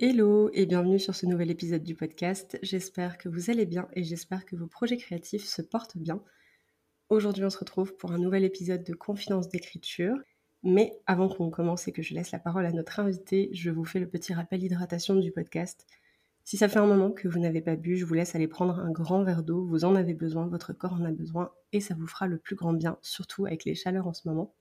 Hello et bienvenue sur ce nouvel épisode du podcast. J'espère que vous allez bien et j'espère que vos projets créatifs se portent bien. Aujourd'hui, on se retrouve pour un nouvel épisode de Confidence d'écriture. Mais avant qu'on commence et que je laisse la parole à notre invité, je vous fais le petit rappel d'hydratation du podcast. Si ça fait un moment que vous n'avez pas bu, je vous laisse aller prendre un grand verre d'eau. Vous en avez besoin, votre corps en a besoin et ça vous fera le plus grand bien, surtout avec les chaleurs en ce moment.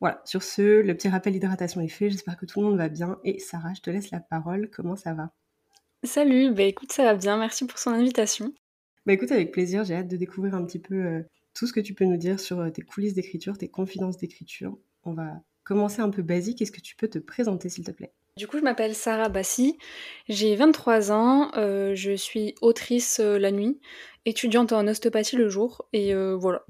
Voilà, sur ce, le petit rappel d'hydratation est fait. J'espère que tout le monde va bien. Et Sarah, je te laisse la parole. Comment ça va? Salut, bah écoute, ça va bien. Merci pour son invitation. Bah écoute, avec plaisir. J'ai hâte de découvrir un petit peu euh, tout ce que tu peux nous dire sur euh, tes coulisses d'écriture, tes confidences d'écriture. On va commencer un peu basique. Est-ce que tu peux te présenter, s'il te plaît? Du coup, je m'appelle Sarah Bassi. J'ai 23 ans. Euh, je suis autrice la nuit, étudiante en ostéopathie le jour. Et voilà.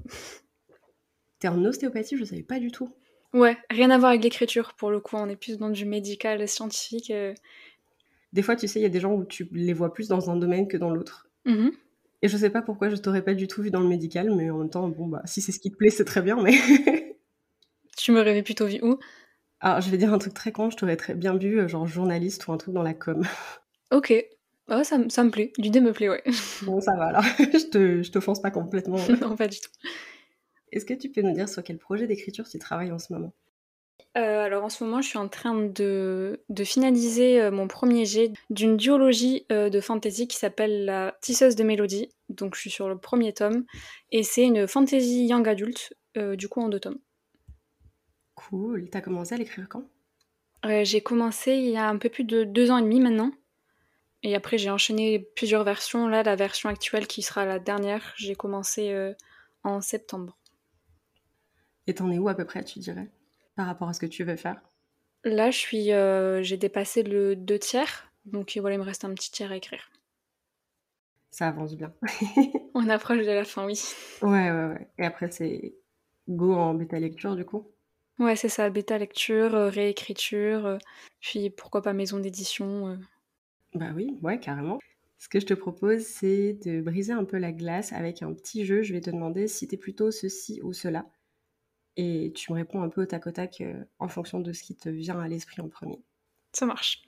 T'es en ostéopathie? Je savais pas du tout. Ouais, rien à voir avec l'écriture pour le coup, on est plus dans du médical, scientifique. Euh. Des fois, tu sais, il y a des gens où tu les vois plus dans un domaine que dans l'autre. Mmh Et je sais pas pourquoi je t'aurais pas du tout vu dans le médical, mais en même temps, bon, bah, si c'est ce qui te plaît, c'est très bien, mais. tu me rêvais plutôt vu où? Alors, je vais dire un truc très con, je t'aurais très bien vu, euh, genre journaliste ou un truc dans la com. Ok. Oh, ça, ça me plaît. L'idée me plaît, ouais. Bon, ça va alors. je te, je te fonce pas complètement. non, pas du tout. Est-ce que tu peux nous dire sur quel projet d'écriture tu travailles en ce moment? Euh, alors en ce moment, je suis en train de, finaliser euh, mon premier jet d'une duologie euh, de fantasy qui s'appelle La Tisseuse de Mélodie. Donc je suis sur le premier tome. Et c'est une fantasy young adulte, du coup en deux tomes. Cool. T'as commencé à l'écrire quand? J'ai commencé il y a un peu plus de deux ans et demi maintenant. Et après, j'ai enchaîné plusieurs versions. Là, la version actuelle qui sera la dernière, j'ai commencé en septembre. Et t'en es où à peu près, tu dirais, par rapport à ce que tu veux faire? Là, je suis, euh, j'ai dépassé le deux tiers, donc voilà, il me reste un petit tiers à écrire. Ça avance bien. On approche de la fin, oui. Ouais, ouais, ouais. Et après, c'est go en bêta lecture, du coup? Ouais, c'est ça, bêta lecture, euh, réécriture, euh, puis pourquoi pas maison d'édition. Bah oui, ouais, carrément. Ce que je te propose, c'est de briser un peu la glace avec un petit jeu. Je vais te demander si t'es plutôt ceci ou cela et tu me réponds un peu au tac au tac euh, en fonction de ce qui te vient à l'esprit en premier. Ça marche.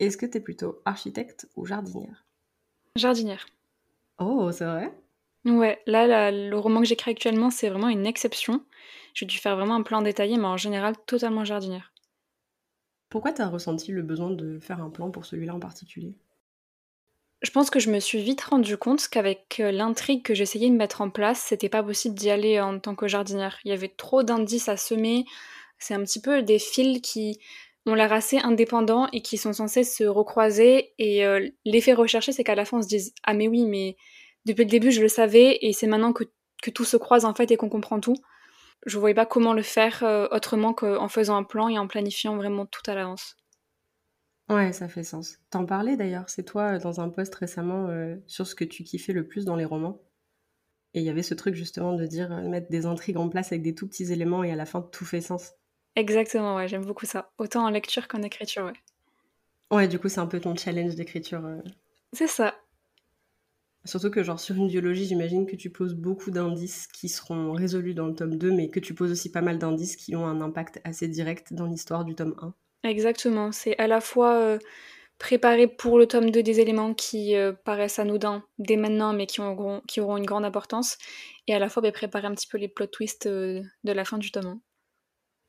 Est-ce que tu es plutôt architecte ou jardinière? Jardinière. Oh, c'est vrai? Ouais, là, le roman que j'écris actuellement, c'est vraiment une exception. J'ai dû faire vraiment un plan détaillé, mais en général, totalement jardinière. Pourquoi tu as ressenti le besoin de faire un plan pour celui-là en particulier? Je pense que je me suis vite rendu compte qu'avec euh, l'intrigue que j'essayais de mettre en place, c'était pas possible d'y aller en tant que jardinière. Il y avait trop d'indices à semer. C'est un petit peu des fils qui ont l'air assez indépendants et qui sont censés se recroiser. Et euh, l'effet recherché, c'est qu'à la fin, on se dise Ah, mais oui, mais depuis le début, je le savais et c'est maintenant que, tout se croise en fait et qu'on comprend tout. Je voyais pas comment le faire euh, autrement qu'en faisant un plan et en planifiant vraiment tout à l'avance. Ouais, ça fait sens. T'en parlais d'ailleurs, c'est toi euh, dans un post récemment euh, sur ce que tu kiffais le plus dans les romans. Et il y avait ce truc justement de dire euh, mettre des intrigues en place avec des tout petits éléments et à la fin tout fait sens. Exactement, ouais, j'aime beaucoup ça. Autant en lecture qu'en écriture, ouais. Ouais, du coup, c'est un peu ton challenge d'écriture. C'est ça. Surtout que, genre, sur une biologie, j'imagine que tu poses beaucoup d'indices qui seront résolus dans le tome 2, mais que tu poses aussi pas mal d'indices qui ont un impact assez direct dans l'histoire du tome 1. Exactement, c'est à la fois euh, préparer pour le tome 2 des éléments qui euh, paraissent anodins dès maintenant mais qui auront, qui auront une grande importance, et à la fois bah, préparer un petit peu les plot twists euh, de la fin du tome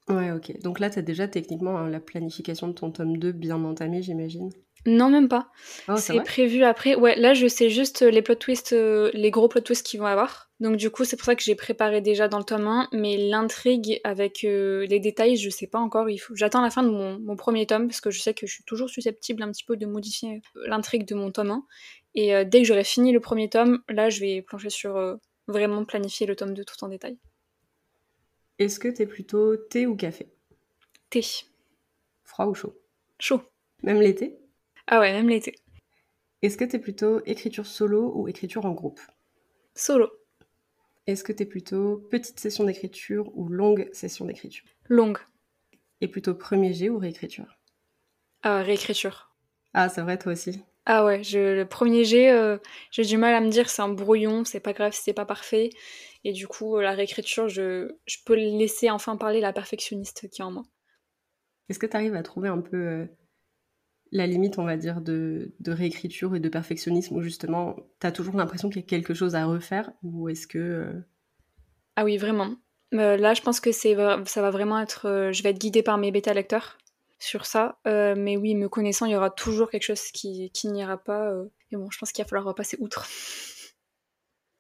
1. Ouais, ok. Donc là, tu as déjà techniquement hein, la planification de ton tome 2 bien entamée, j'imagine? Non, même pas. Oh, c'est prévu après. Ouais, là, je sais juste les plot twists, les gros plot twists qu'ils vont avoir. Donc, du coup, c'est pour ça que j'ai préparé déjà dans le tome 1. Mais l'intrigue avec euh, les détails, je sais pas encore. Il faut... J'attends la fin de mon, premier tome parce que je sais que je suis toujours susceptible un petit peu de modifier euh, l'intrigue de mon tome 1. Et dès que j'aurai fini le premier tome, là, je vais plancher sur vraiment planifier le tome 2 tout en détail. Est-ce que t'es plutôt thé ou café? Thé. Froid ou chaud? Chaud. Même l'été? Ah ouais, même l'été. Est-ce que tu es plutôt écriture solo ou écriture en groupe? Solo. Est-ce que tu es plutôt petite session d'écriture ou longue session d'écriture? Longue. Et plutôt premier jet ou réécriture? Euh, Réécriture. Ah, c'est vrai, toi aussi Ah ouais, je, le premier jet, euh, j'ai du mal à me dire c'est un brouillon, c'est pas grave, c'est pas parfait. Et du coup, la réécriture, je, je peux laisser enfin parler la perfectionniste qui est en moi. Est-ce que tu arrives à trouver un peu euh, la limite, on va dire, de, réécriture et de perfectionnisme où justement, tu as toujours l'impression qu'il y a quelque chose à refaire Ou est-ce que. Euh, ah oui, vraiment. Euh, là, je pense que c'est, ça va vraiment être. Euh, je vais être guidée par mes bêta-lecteurs sur ça. mais oui, me connaissant, il y aura toujours quelque chose qui, qui n'ira pas. et bon, je pense qu'il va falloir repasser outre.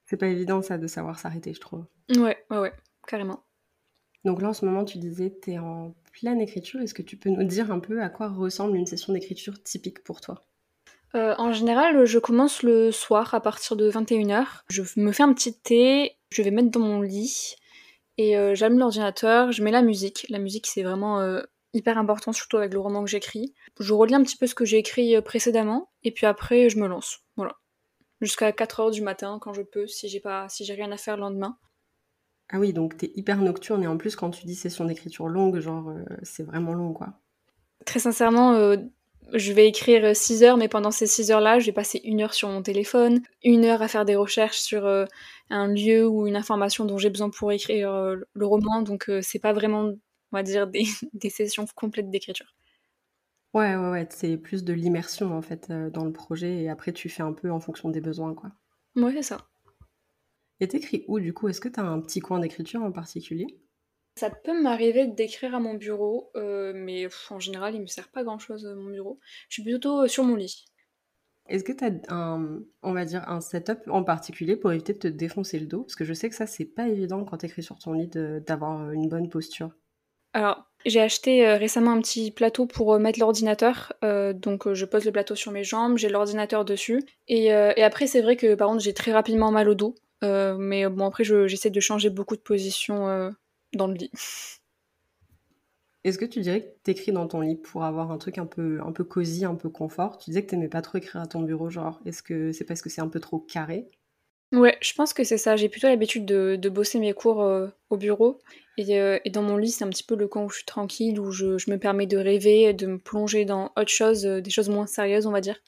C'est pas évident, ça, de savoir s'arrêter, je trouve. Ouais, ouais, ouais, carrément. Donc là, en ce moment, tu disais, tu es en pleine écriture. Est-ce que tu peux nous dire un peu à quoi ressemble une session d'écriture typique pour toi? Euh, En général, je commence le soir à partir de 21h. Je me fais un petit thé, je vais mettre dans mon lit et euh, j'allume l'ordinateur, je mets la musique. La musique, c'est vraiment euh, hyper important, surtout avec le roman que j'écris. Je relis un petit peu ce que j'ai écrit précédemment et puis après, je me lance. Voilà. Jusqu'à 4h du matin quand je peux, si j'ai pas si j'ai rien à faire le lendemain. Ah oui, donc t'es hyper nocturne et en plus quand tu dis session d'écriture longue, genre euh, c'est vraiment long quoi. Très sincèrement, euh, je vais écrire 6 heures, mais pendant ces 6 heures-là, je vais passer une heure sur mon téléphone, une heure à faire des recherches sur euh, un lieu ou une information dont j'ai besoin pour écrire le roman, donc c'est pas vraiment, on va dire, des, des sessions complètes d'écriture. Ouais, ouais, ouais, c'est plus de l'immersion en fait dans le projet et après tu fais un peu en fonction des besoins quoi. Ouais, c'est ça. Et t'écris où du coup? Est-ce que t'as un petit coin d'écriture en particulier? Ça peut m'arriver d'écrire à mon bureau, euh, mais en général, il me sert pas grand-chose mon bureau. Je suis plutôt euh, sur mon lit. Est-ce que tu as un, on va dire, un setup en particulier pour éviter de te défoncer le dos? Parce que je sais que ça, c'est pas évident quand tu écris sur ton lit d'avoir euh, une bonne posture. Alors, j'ai acheté récemment un petit plateau pour mettre l'ordinateur. donc, je pose le plateau sur mes jambes, j'ai l'ordinateur dessus. Et, et après, c'est vrai que par contre, j'ai très rapidement mal au dos. Euh, mais bon, après, j'essaie de changer beaucoup de positions euh, dans le lit. Est-ce que tu dirais que tu écris dans ton lit pour avoir un truc un peu, un peu cosy, un peu confort? Tu disais que tu n'aimais pas trop écrire à ton bureau, genre, est-ce que c'est parce que c'est un peu trop carré? Ouais, je pense que c'est ça. J'ai plutôt l'habitude de, de, bosser mes cours euh, au bureau. Et, et, dans mon lit, c'est un petit peu le coin où je suis tranquille, où je, je, me permets de rêver, de me plonger dans autre chose, des choses moins sérieuses, on va dire.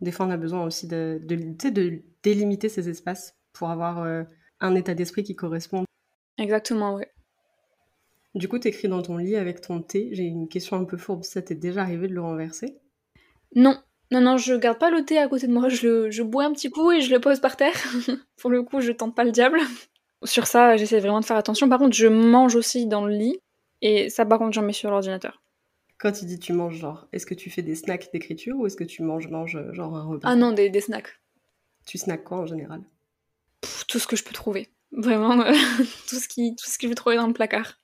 Des fois, on a besoin aussi de, de, de délimiter ces espaces pour avoir euh, un état d'esprit qui correspond. Exactement, oui. Du coup, tu écris dans ton lit avec ton thé. J'ai une question un peu fourbe. Ça t'est déjà arrivé de le renverser? Non. Non, non, je garde pas le thé à côté de moi. Je, je bois un petit coup et je le pose par terre. pour le coup, je tente pas le diable. Sur ça, j'essaie vraiment de faire attention. Par contre, je mange aussi dans le lit. Et ça, par contre, j'en mets sur l'ordinateur. Quand tu dis tu manges, genre, est-ce que tu fais des snacks d'écriture ou est-ce que tu manges, manges genre un repas? Ah non, des, snacks. Tu snacks quoi en général? Tout ce que je peux trouver. Vraiment, euh, tout, ce qui, tout ce que je peux trouver dans le placard.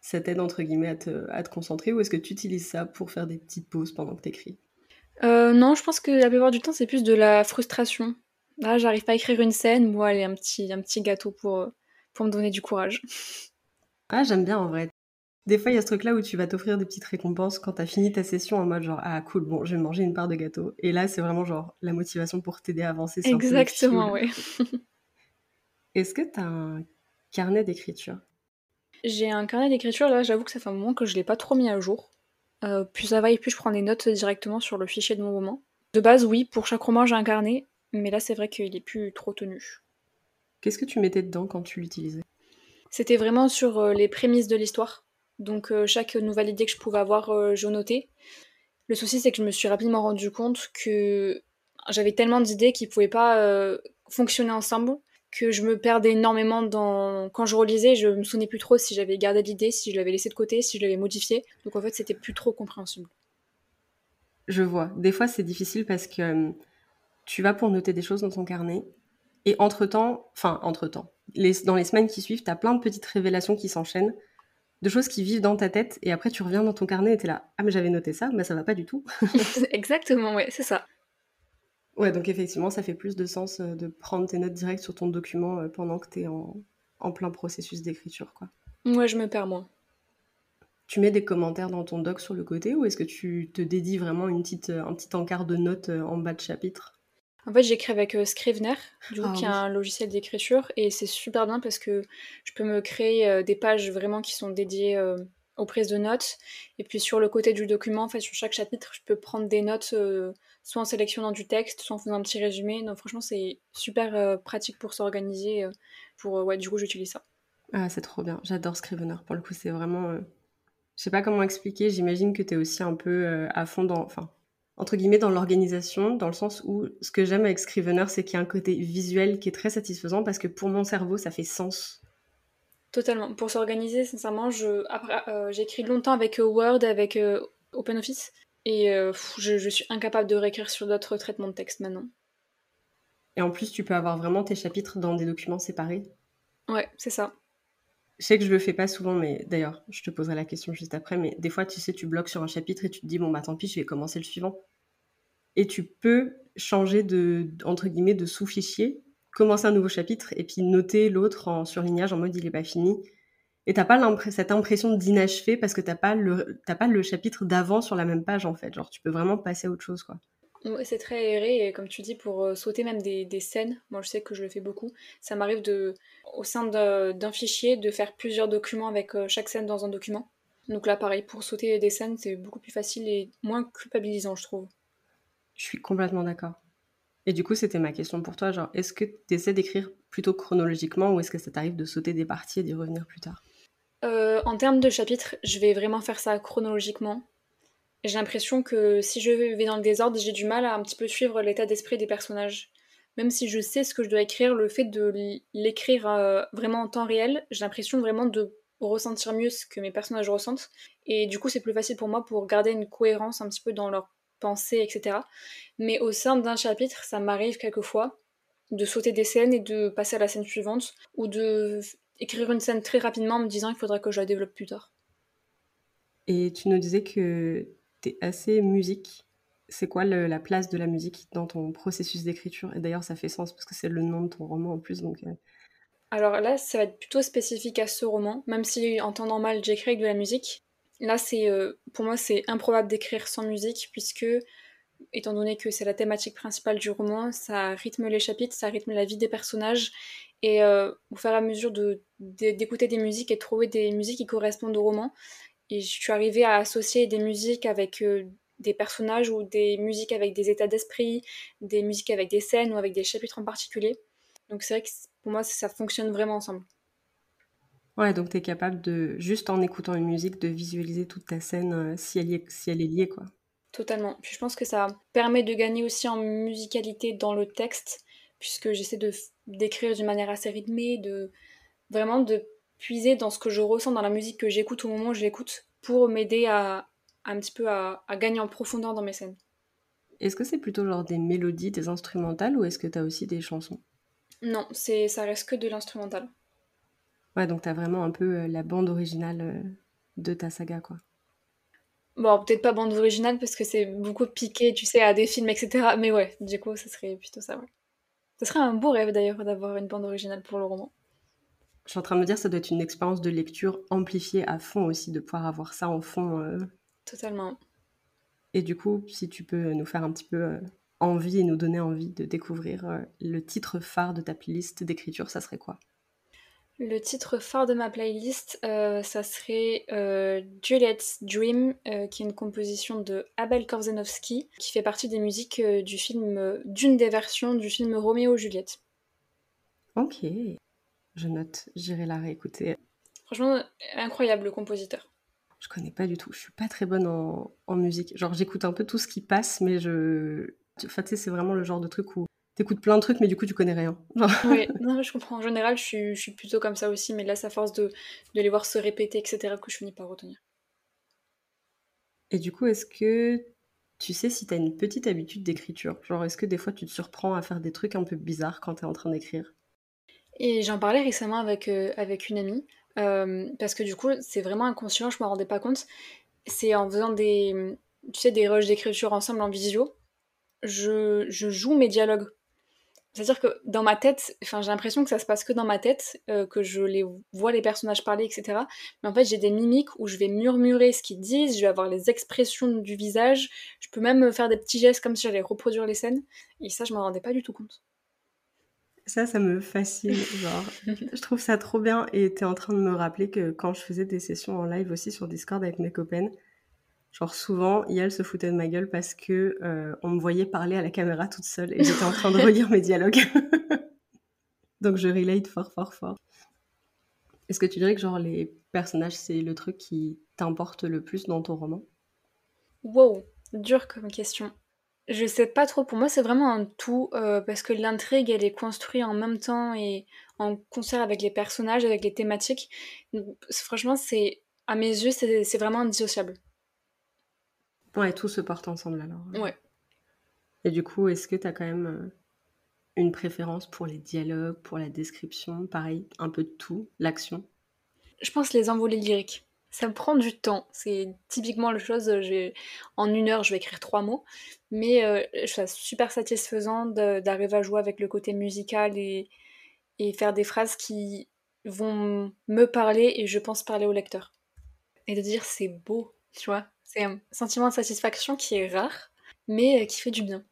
Ça t'aide entre guillemets à te, à te concentrer ou est-ce que tu utilises ça pour faire des petites pauses pendant que t'écris? Euh, Non, je pense que la plupart du temps c'est plus de la frustration. Là, j'arrive pas à écrire une scène, moi, allez, un petit, un petit gâteau pour, euh, pour me donner du courage. Ah, j'aime bien en vrai. Des fois, il y a ce truc-là où tu vas t'offrir des petites récompenses quand tu as fini ta session en mode genre ah cool, bon, je vais manger une part de gâteau. Et là, c'est vraiment genre la motivation pour t'aider à avancer. Exactement, oui. Est-ce que tu as un carnet d'écriture? J'ai un carnet d'écriture, là, j'avoue que ça fait un moment que je l'ai pas trop mis à jour. Euh, plus ça va et plus je prends des notes directement sur le fichier de mon roman. De base, oui, pour chaque roman, j'ai un carnet, mais là, c'est vrai qu'il est plus trop tenu. Qu'est-ce que tu mettais dedans quand tu l'utilisais? C'était vraiment sur euh, les prémices de l'histoire. Donc euh, chaque nouvelle idée que je pouvais avoir, euh, je notais. Le souci, c'est que je me suis rapidement rendu compte que j'avais tellement d'idées qui pouvaient pas euh, fonctionner ensemble que je me perdais énormément dans quand je relisais je me souvenais plus trop si j'avais gardé l'idée si je l'avais laissée de côté si je l'avais modifiée. Donc en fait c'était plus trop compréhensible. Je vois. Des fois c'est difficile parce que tu vas pour noter des choses dans ton carnet et entre temps enfin entre temps dans les semaines qui suivent tu as plein de petites révélations qui s'enchaînent de choses qui vivent dans ta tête et après tu reviens dans ton carnet et t'es là ah mais j'avais noté ça mais ça va pas du tout. Exactement ouais c'est ça. Ouais donc effectivement ça fait plus de sens euh, de prendre tes notes directes sur ton document euh, pendant que t'es en, en plein processus d'écriture quoi. Ouais je me perds moins Tu mets des commentaires dans ton doc sur le côté ou est-ce que tu te dédies vraiment une petite, un petit encart de notes en bas de chapitre? En fait, j'écris avec Scrivener, du coup, ah qui est un logiciel d'écriture, et c'est super bien parce que je peux me créer des pages vraiment qui sont dédiées aux prises de notes. Et puis sur le côté du document, en fait, sur chaque chapitre, je peux prendre des notes, soit en sélectionnant du texte, soit en faisant un petit résumé. Donc franchement, c'est super pratique pour s'organiser. pour ouais, du coup, j'utilise ça. Ah, c'est trop bien. J'adore Scrivener. Pour le coup, c'est vraiment. Je sais pas comment expliquer. J'imagine que tu es aussi un peu à fond dans. Enfin, entre guillemets, dans l'organisation, dans le sens où ce que j'aime avec Scrivener, c'est qu'il y a un côté visuel qui est très satisfaisant parce que pour mon cerveau, ça fait sens. Totalement. Pour s'organiser, sincèrement, je, euh, j'ai écrit longtemps avec euh, Word, avec euh, OpenOffice, et je, suis incapable de réécrire sur d'autres traitements de texte maintenant. Et en plus, tu peux avoir vraiment tes chapitres dans des documents séparés. Ouais, c'est ça. Je sais que je le fais pas souvent, mais d'ailleurs, je te poserai la question juste après. Mais des fois, tu sais, tu bloques sur un chapitre et tu te dis, bon, bah tant pis, je vais commencer le suivant. Et tu peux changer de, entre guillemets, de sous-fichier, commencer un nouveau chapitre et puis noter l'autre en surlignage en mode il est pas fini. Et t'as pas cette impression d'inachevé parce que t'as pas le, pas le chapitre d'avant sur la même page en fait. Genre, tu peux vraiment passer à autre chose, quoi c'est très aéré et comme tu dis, pour euh, sauter même des, scènes, moi je sais que je le fais beaucoup, ça m'arrive de, au sein d'un fichier de faire plusieurs documents avec euh, chaque scène dans un document. Donc là pareil, pour sauter des scènes, c'est beaucoup plus facile et moins culpabilisant je trouve. Je suis complètement d'accord. Et du coup, c'était ma question pour toi, genre, est-ce que tu essaies d'écrire plutôt chronologiquement ou est-ce que ça t'arrive de sauter des parties et d'y revenir plus tard? Euh, En termes de chapitres, je vais vraiment faire ça chronologiquement j'ai l'impression que si je vais dans le désordre, j'ai du mal à un petit peu suivre l'état d'esprit des personnages. Même si je sais ce que je dois écrire, le fait de l'écrire euh, vraiment en temps réel, j'ai l'impression vraiment de ressentir mieux ce que mes personnages ressentent. Et du coup, c'est plus facile pour moi pour garder une cohérence un petit peu dans leurs pensées, etc. Mais au sein d'un chapitre, ça m'arrive quelquefois de sauter des scènes et de passer à la scène suivante, ou de écrire une scène très rapidement en me disant qu'il faudra que je la développe plus tard. Et tu nous disais que tu es assez musique. C'est quoi la place de la musique dans ton processus d'écriture? Et d'ailleurs, ça fait sens parce que c'est le nom de ton roman en plus. Donc, euh. Alors là, ça va être plutôt spécifique à ce roman, même si en temps normal, j'écris avec de la musique. Là, c'est euh, pour moi, c'est improbable d'écrire sans musique puisque, étant donné que c'est la thématique principale du roman, ça rythme les chapitres, ça rythme la vie des personnages. Et euh, au fur et à mesure d'écouter de, des musiques et de trouver des musiques qui correspondent au roman, et je suis arrivée à associer des musiques avec euh, des personnages ou des musiques avec des états d'esprit, des musiques avec des scènes ou avec des chapitres en particulier. Donc c'est vrai que pour moi, ça fonctionne vraiment ensemble. Ouais, donc tu es capable de, juste en écoutant une musique, de visualiser toute ta scène euh, si, elle est, si elle est liée, quoi. Totalement. Puis je pense que ça permet de gagner aussi en musicalité dans le texte, puisque j'essaie de d'écrire d'une manière assez rythmée, de vraiment de puiser dans ce que je ressens dans la musique que j'écoute au moment où je l'écoute pour m'aider à, un petit peu à, gagner en profondeur dans mes scènes. Est-ce que c'est plutôt genre des mélodies, des instrumentales ou est-ce que tu as aussi des chansons? Non, c'est ça reste que de l'instrumental. Ouais, donc tu as vraiment un peu euh, la bande originale euh, de ta saga, quoi. Bon, peut-être pas bande originale parce que c'est beaucoup piqué, tu sais, à des films, etc. Mais ouais, du coup, ça serait plutôt ça, ouais. Ce serait un beau rêve d'ailleurs d'avoir une bande originale pour le roman. Je suis en train de me dire, ça doit être une expérience de lecture amplifiée à fond aussi, de pouvoir avoir ça en fond. Euh. Totalement. Et du coup, si tu peux nous faire un petit peu euh, envie et nous donner envie de découvrir euh, le titre phare de ta playlist d'écriture, ça serait quoi? Le titre phare de ma playlist, ça serait Juliet's Dream, qui est une composition de Abel Korzenowski, qui fait partie des musiques du film, d'une des versions du film Roméo Juliette. Ok. Je note, j'irai la réécouter. Franchement, incroyable le compositeur. Je connais pas du tout. Je suis pas très bonne en, musique. Genre, j'écoute un peu tout ce qui passe, mais je. Enfin, tu sais, c'est vraiment le genre de truc où t'écoutes plein de trucs, mais du coup, tu connais rien. Oui, non, je comprends. En général, je suis, je suis, plutôt comme ça aussi, mais là, c'est à force de, de les voir se répéter, etc., que je finis par retenir. Et du coup, est-ce que tu sais si t'as une petite habitude d'écriture? Genre, est-ce que des fois, tu te surprends à faire des trucs un peu bizarres quand t'es en train d'écrire? Et j'en parlais récemment avec, euh, avec une amie, euh, parce que du coup, c'est vraiment inconscient, je me rendais pas compte. C'est en faisant des, tu sais, des rushs d'écriture ensemble en visio, je, je joue mes dialogues. C'est-à-dire que dans ma tête, enfin, j'ai l'impression que ça se passe que dans ma tête, euh, que je les vois les personnages parler, etc. Mais en fait, j'ai des mimiques où je vais murmurer ce qu'ils disent, je vais avoir les expressions du visage, je peux même faire des petits gestes comme si j'allais reproduire les scènes. Et ça, je m'en rendais pas du tout compte. Ça, ça me fascine. Genre, je trouve ça trop bien. Et tu es en train de me rappeler que quand je faisais des sessions en live aussi sur Discord avec mes copains, genre souvent, Yael se foutait de ma gueule parce que euh, on me voyait parler à la caméra toute seule et j'étais en train de relire mes dialogues. Donc je relate fort, fort, fort. Est-ce que tu dirais que genre les personnages, c'est le truc qui t'importe le plus dans ton roman? Wow, dur comme question. Je sais pas trop, pour moi c'est vraiment un tout, euh, parce que l'intrigue elle est construite en même temps et en concert avec les personnages, avec les thématiques. franchement, c'est à mes yeux, c'est vraiment indissociable. Ouais, tout se porte ensemble alors. Ouais. Et du coup, est-ce que tu as quand même euh, une préférence pour les dialogues, pour la description, pareil, un peu de tout, l'action? Je pense les envolées lyriques ça me prend du temps. C'est typiquement la chose, en une heure, je vais écrire trois mots. Mais euh, je trouve super satisfaisant d'arriver à jouer avec le côté musical et, et faire des phrases qui vont me parler et je pense parler au lecteur. Et de dire c'est beau, tu vois. C'est un sentiment de satisfaction qui est rare, mais euh, qui fait du bien.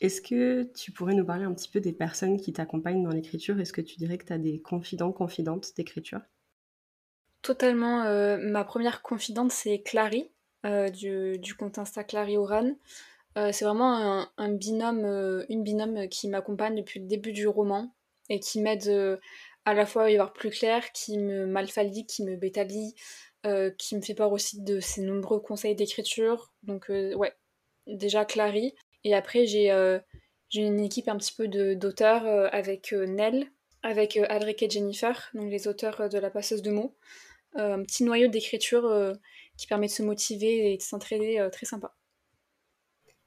Est-ce que tu pourrais nous parler un petit peu des personnes qui t'accompagnent dans l'écriture? Est-ce que tu dirais que tu as des confidents, confidentes d'écriture? Totalement. Euh, ma première confidente, c'est Clary, euh, du, compte Insta Clary Oran. Euh, c'est vraiment un, binôme, une binôme qui m'accompagne depuis le début du roman et qui m'aide à la fois à y voir plus clair, qui me malfalie, qui me bétalie, qui me fait peur aussi de ses nombreux conseils d'écriture. Donc ouais, déjà Clary. Et après j'ai une équipe un petit peu d'auteurs avec Nell, avec Adric et Jennifer, donc les auteurs de La passeuse de mots. Euh, un petit noyau d'écriture euh, qui permet de se motiver et de s'entraider euh, très sympa.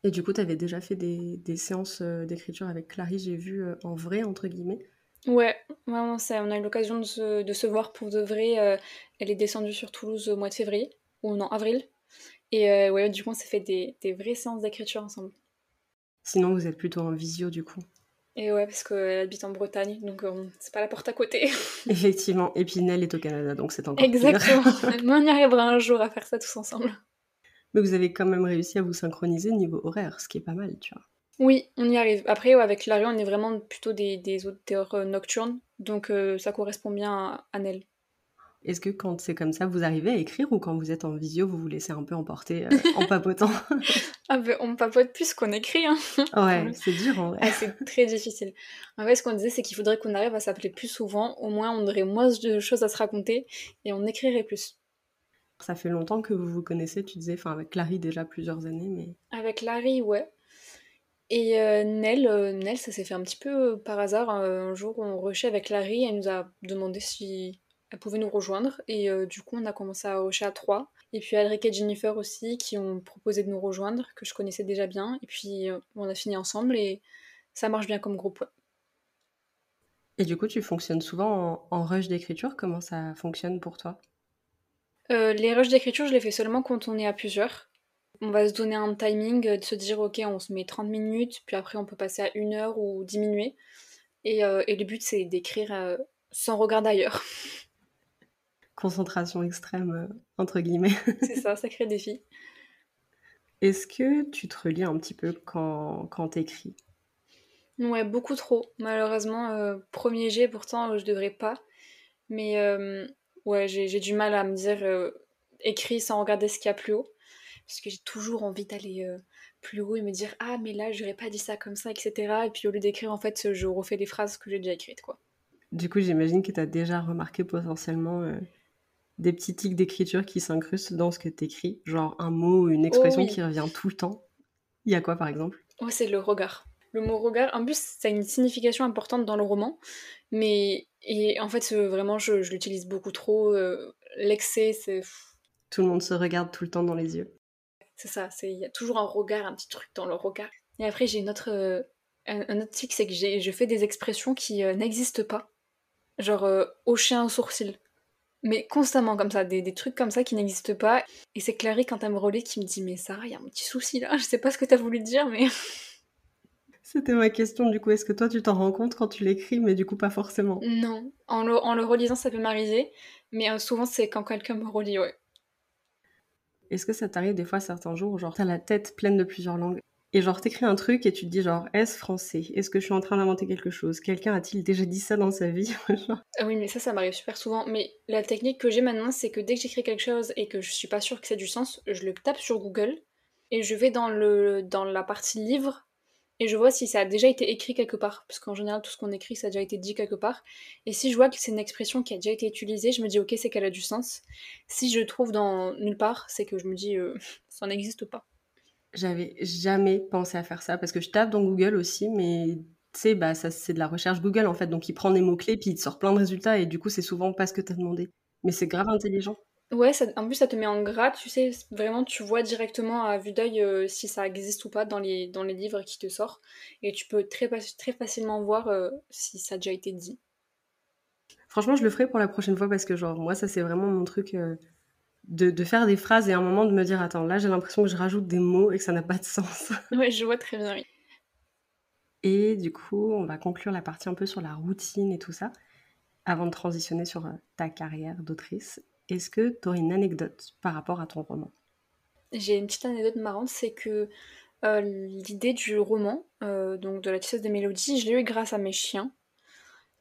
Et du coup, tu avais déjà fait des, séances d'écriture avec Clary, j'ai vu en vrai, entre guillemets? Ouais, vraiment, ça, on a eu l'occasion de se, voir pour de vrai. elle est descendue sur Toulouse au mois de février, ou non, avril. Et ouais, du coup, on s'est fait des, des vraies séances d'écriture ensemble. Sinon, vous êtes plutôt en visio, du coup? Et ouais, parce qu'elle habite en Bretagne, donc euh, c'est pas la porte à côté. Effectivement, et puis Nell est au Canada, donc c'est encore Exactement, mais on y arrivera un jour à faire ça tous ensemble. Mais vous avez quand même réussi à vous synchroniser niveau horaire, ce qui est pas mal, tu vois. Oui, on y arrive. Après, avec Larry, on est vraiment plutôt des, des auteurs euh, nocturnes, donc euh, ça correspond bien à, à Nell. Est-ce que quand c'est comme ça, vous arrivez à écrire ou quand vous êtes en visio, vous vous laissez un peu emporter euh, en papotant? Ah On papote plus qu'on écrit. Hein. Ouais, c'est dur en vrai. Ah, c'est très difficile. En fait, ce qu'on disait, c'est qu'il faudrait qu'on arrive à s'appeler plus souvent. Au moins, on aurait moins de choses à se raconter et on écrirait plus. Ça fait longtemps que vous vous connaissez, tu disais, enfin avec Larry déjà plusieurs années, mais... Avec Larry, ouais. Et euh, Nell, euh, Nell, ça s'est fait un petit peu par hasard. Un jour, on rushait avec Larry, elle nous a demandé si elle pouvait nous rejoindre. Et euh, du coup, on a commencé à hocher à trois. Et puis Alric et Jennifer aussi, qui ont proposé de nous rejoindre, que je connaissais déjà bien. Et puis euh, on a fini ensemble et ça marche bien comme groupe. Et du coup, tu fonctionnes souvent en, rush d'écriture? Comment ça fonctionne pour toi? Euh, Les rushs d'écriture, je les fais seulement quand on est à plusieurs. On va se donner un timing, de se dire ok, on se met 30 minutes, puis après on peut passer à une heure ou diminuer. Et, et le but, c'est d'écrire sans regard d'ailleurs. concentration extrême, euh, entre guillemets. C'est ça, sacré défi. Est-ce que tu te relis un petit peu quand, quand t'écris? Ouais, beaucoup trop. Malheureusement, euh, premier jet, pourtant, euh, je devrais pas. Mais ouais, j'ai du mal à me dire écrit sans regarder ce qu'il y a plus haut. Parce que j'ai toujours envie d'aller plus haut et me dire ah, mais là, j'aurais pas dit ça comme ça, etc. Et puis au lieu d'écrire, en fait, je refais les phrases que j'ai déjà écrites, quoi. Du coup, j'imagine que tu as déjà remarqué potentiellement des petits tics d'écriture qui s'incrustent dans ce que tu écris Genre un mot, une expression oh qui revient tout le temps Il y a quoi par exemple? Oh, C'est le regard. Le mot regard, en plus, ça a une signification importante dans le roman, mais et en fait, vraiment, je, l'utilise beaucoup trop. Euh, l'excès, c'est. Tout le monde se regarde tout le temps dans les yeux. C'est ça, il y a toujours un regard, un petit truc dans le regard. Et après, j'ai une autre, euh, un, autre tic, c'est que je fais des expressions qui euh, n'existent pas. Genre hocher un sourcil mais constamment comme ça, des, trucs comme ça qui n'existent pas. Et c'est Clary, quand elle me relaie, qui me dit Mais Sarah, il y a un petit souci là, je sais pas ce que t'as voulu dire, mais. C'était ma question du coup. Est-ce que toi tu t'en rends compte quand tu l'écris, mais du coup pas forcément? Non. En le, en le relisant, ça peut m'arriver, mais euh, souvent c'est quand quelqu'un me relit, ouais. Est-ce que ça t'arrive des fois certains jours genre t'as la tête pleine de plusieurs langues? Et genre t'écris un truc et tu te dis genre est-ce français? Est-ce que je suis en train d'inventer quelque chose? Quelqu'un a-t-il déjà dit ça dans sa vie? Ah oui mais ça ça m'arrive super souvent. Mais la technique que j'ai maintenant c'est que dès que j'écris quelque chose et que je suis pas sûre que c'est du sens, je le tape sur Google et je vais dans, la partie livre et je vois si ça a déjà été écrit quelque part. Parce qu'en général tout ce qu'on écrit ça a déjà été dit quelque part. Et si je vois que c'est une expression qui a déjà été utilisée, je me dis ok c'est qu'elle a du sens. Si je trouve dans nulle part, c'est que je me dis euh, ça n'existe pas. J'avais jamais pensé à faire ça parce que je tape dans Google aussi, mais tu sais, bah, ça, c'est de la recherche Google en fait. Donc il prend des mots-clés, puis il te sort plein de résultats, et du coup, c'est souvent pas ce que tu as demandé. Mais c'est grave intelligent. Ouais, ça, en plus, ça te met en gras, tu sais, vraiment, tu vois directement à vue d'œil euh, si ça existe ou pas dans les, dans les livres qui te sortent. Et tu peux très, très facilement voir euh, si ça a déjà été dit. Franchement, je le ferai pour la prochaine fois parce que, genre, moi, ça, c'est vraiment mon truc. Euh, de, faire des phrases et à un moment de me dire attends là j'ai l'impression que je rajoute des mots et que ça n'a pas de sens. Oui, je vois très bien, oui. Et du coup, on va conclure la partie un peu sur la routine et tout ça, avant de transitionner sur euh, ta carrière d'autrice. Est-ce que tu aurais une anecdote par rapport à ton roman? J'ai une petite anecdote marrante, c'est que euh, l'idée du roman, euh, donc de la tisseuse des mélodies, je l'ai eu grâce à mes chiens.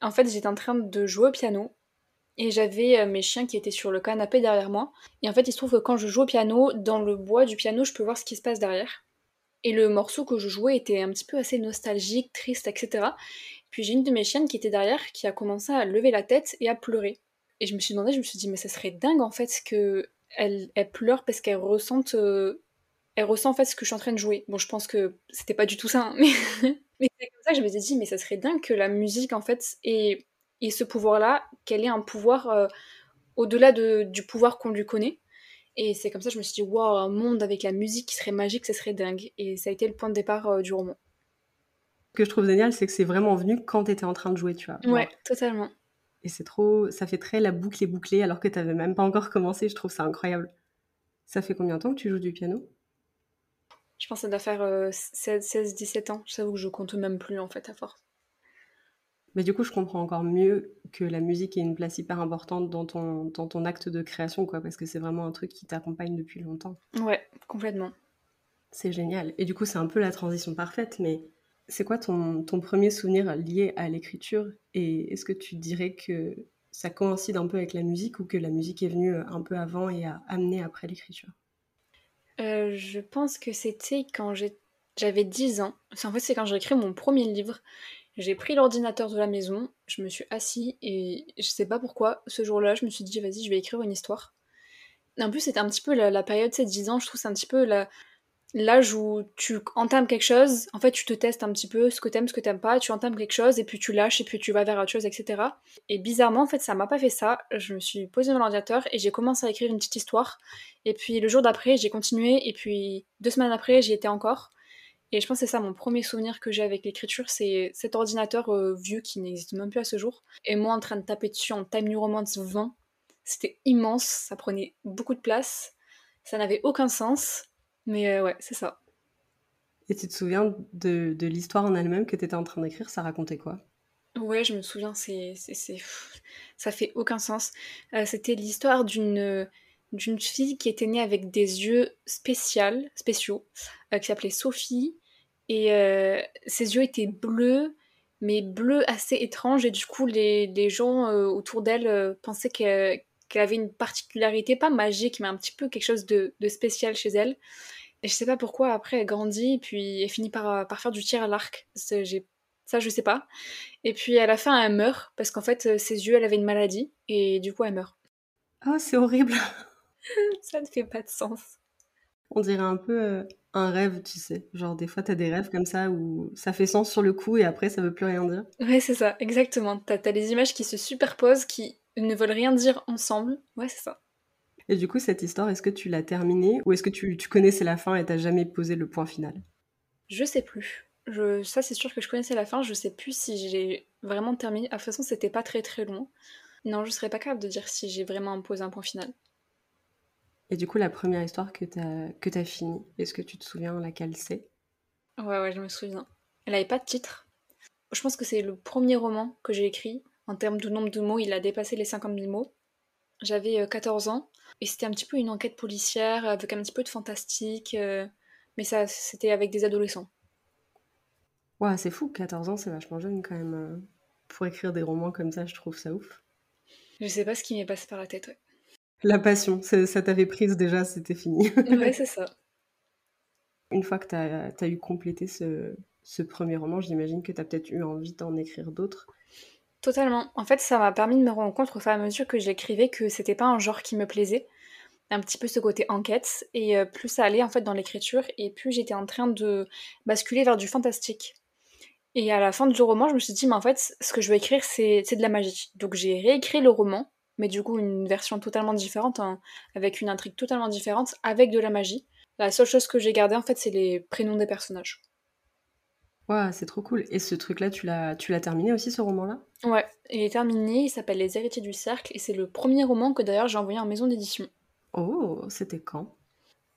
En fait, j'étais en train de jouer au piano et j'avais euh, mes chiens qui étaient sur le canapé derrière moi. Et en fait, il se trouve que quand je joue au piano, dans le bois du piano, je peux voir ce qui se passe derrière. Et le morceau que je jouais était un petit peu assez nostalgique, triste, etc. Puis j'ai une de mes chiennes qui était derrière qui a commencé à lever la tête et à pleurer. Et je me suis demandé, je me suis dit, mais ça serait dingue en fait que elle, pleure parce qu'elle ressent, euh, elle ressent en fait ce que je suis en train de jouer. Bon, je pense que c'était pas du tout ça, hein, mais, mais c'est comme ça que je me suis dit, mais ça serait dingue que la musique en fait ait et ce pouvoir-là, qu'elle ait un pouvoir euh, au-delà du pouvoir qu'on lui connaît. Et c'est comme ça que je me suis dit, waouh, un monde avec la musique qui serait magique, ce serait dingue. Et ça a été le point de départ euh, du roman. Ce que je trouve génial, c'est que c'est vraiment venu quand tu étais en train de jouer, tu vois. Ouais, totalement. Et c'est trop. Ça fait très la boucle est bouclée alors que tu n'avais même pas encore commencé. Je trouve ça incroyable. Ça fait combien de temps que tu joues du piano? Je pense que ça doit faire 16-17 euh, ans. Je J'avoue que je compte même plus en fait à force. Mais du coup, je comprends encore mieux que la musique ait une place hyper importante dans ton, dans ton acte de création, quoi, parce que c'est vraiment un truc qui t'accompagne depuis longtemps. Ouais, complètement. C'est génial. Et du coup, c'est un peu la transition parfaite, mais c'est quoi ton, ton, premier souvenir lié à l'écriture? Et est-ce que tu dirais que ça coïncide un peu avec la musique ou que la musique est venue un peu avant et a amené après l'écriture? Euh, Je pense que c'était quand j'avais 10 ans. En fait, c'est quand j'ai écrit mon premier livre. J'ai pris l'ordinateur de la maison, je me suis assis et je sais pas pourquoi, ce jour-là, je me suis dit, vas-y, je vais écrire une histoire. En plus, c'était un petit peu la, période, ces 10 ans, je trouve c'est un petit peu l'âge où tu entames quelque chose, en fait, tu te testes un petit peu ce que t'aimes, ce que t'aimes pas, tu entames quelque chose et puis tu lâches et puis tu vas vers autre chose, etc. Et bizarrement, en fait, ça m'a pas fait ça. Je me suis posée dans l'ordinateur et j'ai commencé à écrire une petite histoire. Et puis le jour d'après, j'ai continué et puis deux semaines après, j'y étais encore. Et je pense que c'est ça mon premier souvenir que j'ai avec l'écriture, c'est cet ordinateur euh, vieux qui n'existe même plus à ce jour. Et moi en train de taper dessus en Time New Romance 20. C'était immense, ça prenait beaucoup de place, ça n'avait aucun sens. Mais euh, ouais, c'est ça. Et tu te souviens de, de l'histoire en elle-même que tu étais en train d'écrire? Ça racontait quoi? Ouais, je me souviens, c'est, ça fait aucun sens. Euh, c'était l'histoire d'une d'une fille qui était née avec des yeux spéciaux, spéciaux, qui s'appelait Sophie, et euh, ses yeux étaient bleus, mais bleus assez étranges. Et du coup, les, les gens euh, autour d'elle euh, pensaient qu'elle avait une particularité, pas magique, mais un petit peu quelque chose de, de, spécial chez elle. Et je sais pas pourquoi, après, elle grandit, et puis elle finit par, par faire du tir à l'arc. Ça, je sais pas. Et puis à la fin, elle meurt, parce qu'en fait, ses yeux, elle avait une maladie, et du coup, elle meurt. Oh, c'est horrible Ça ne fait pas de sens. On dirait un peu un rêve, tu sais. Genre, des fois, t'as des rêves comme ça où ça fait sens sur le coup et après, ça veut plus rien dire. Ouais, c'est ça, exactement. T'as as les images qui se superposent, qui ne veulent rien dire ensemble. Ouais, c'est ça. Et du coup, cette histoire, est-ce que tu l'as terminée ou est-ce que tu, tu, connaissais la fin et t'as jamais posé le point final? Je sais plus. Je, ça, c'est sûr que je connaissais la fin. Je sais plus si j'ai vraiment terminé. Ah, de toute façon, c'était pas très très long. Non, je serais pas capable de dire si j'ai vraiment posé un point final. Et du coup, la première histoire que tu as, que as finie, est-ce que tu te souviens laquelle c'est? Ouais, ouais, je me souviens. Elle n'avait pas de titre. Je pense que c'est le premier roman que j'ai écrit. En termes de nombre de mots, il a dépassé les 50 000 mots. J'avais 14 ans et c'était un petit peu une enquête policière avec un petit peu de fantastique, mais ça, c'était avec des adolescents. Ouais, c'est fou, 14 ans, c'est vachement jeune quand même. Pour écrire des romans comme ça, je trouve ça ouf. Je sais pas ce qui m'est passé par la tête, ouais. La passion, ça t'avait prise déjà, c'était fini. ouais, c'est ça. Une fois que tu as, eu complété ce, ce premier roman, j'imagine que tu as peut-être eu envie d'en écrire d'autres. Totalement. En fait, ça m'a permis de me rendre compte au fur et à mesure que j'écrivais que c'était pas un genre qui me plaisait. Un petit peu ce côté enquête. Et euh, plus ça allait en fait dans l'écriture, et plus j'étais en train de basculer vers du fantastique. Et à la fin du roman, je me suis dit, mais en fait, ce que je veux écrire, c'est de la magie. Donc j'ai réécrit le roman, mais du coup, une version totalement différente, hein, avec une intrigue totalement différente, avec de la magie. La seule chose que j'ai gardée, en fait, c'est les prénoms des personnages. Ouais, c'est trop cool. Et ce truc-là, tu l'as, tu l'as terminé aussi, ce roman-là? Ouais, il est terminé, il s'appelle Les héritiers du cercle, et c'est le premier roman que d'ailleurs j'ai envoyé en maison d'édition. Oh, c'était quand?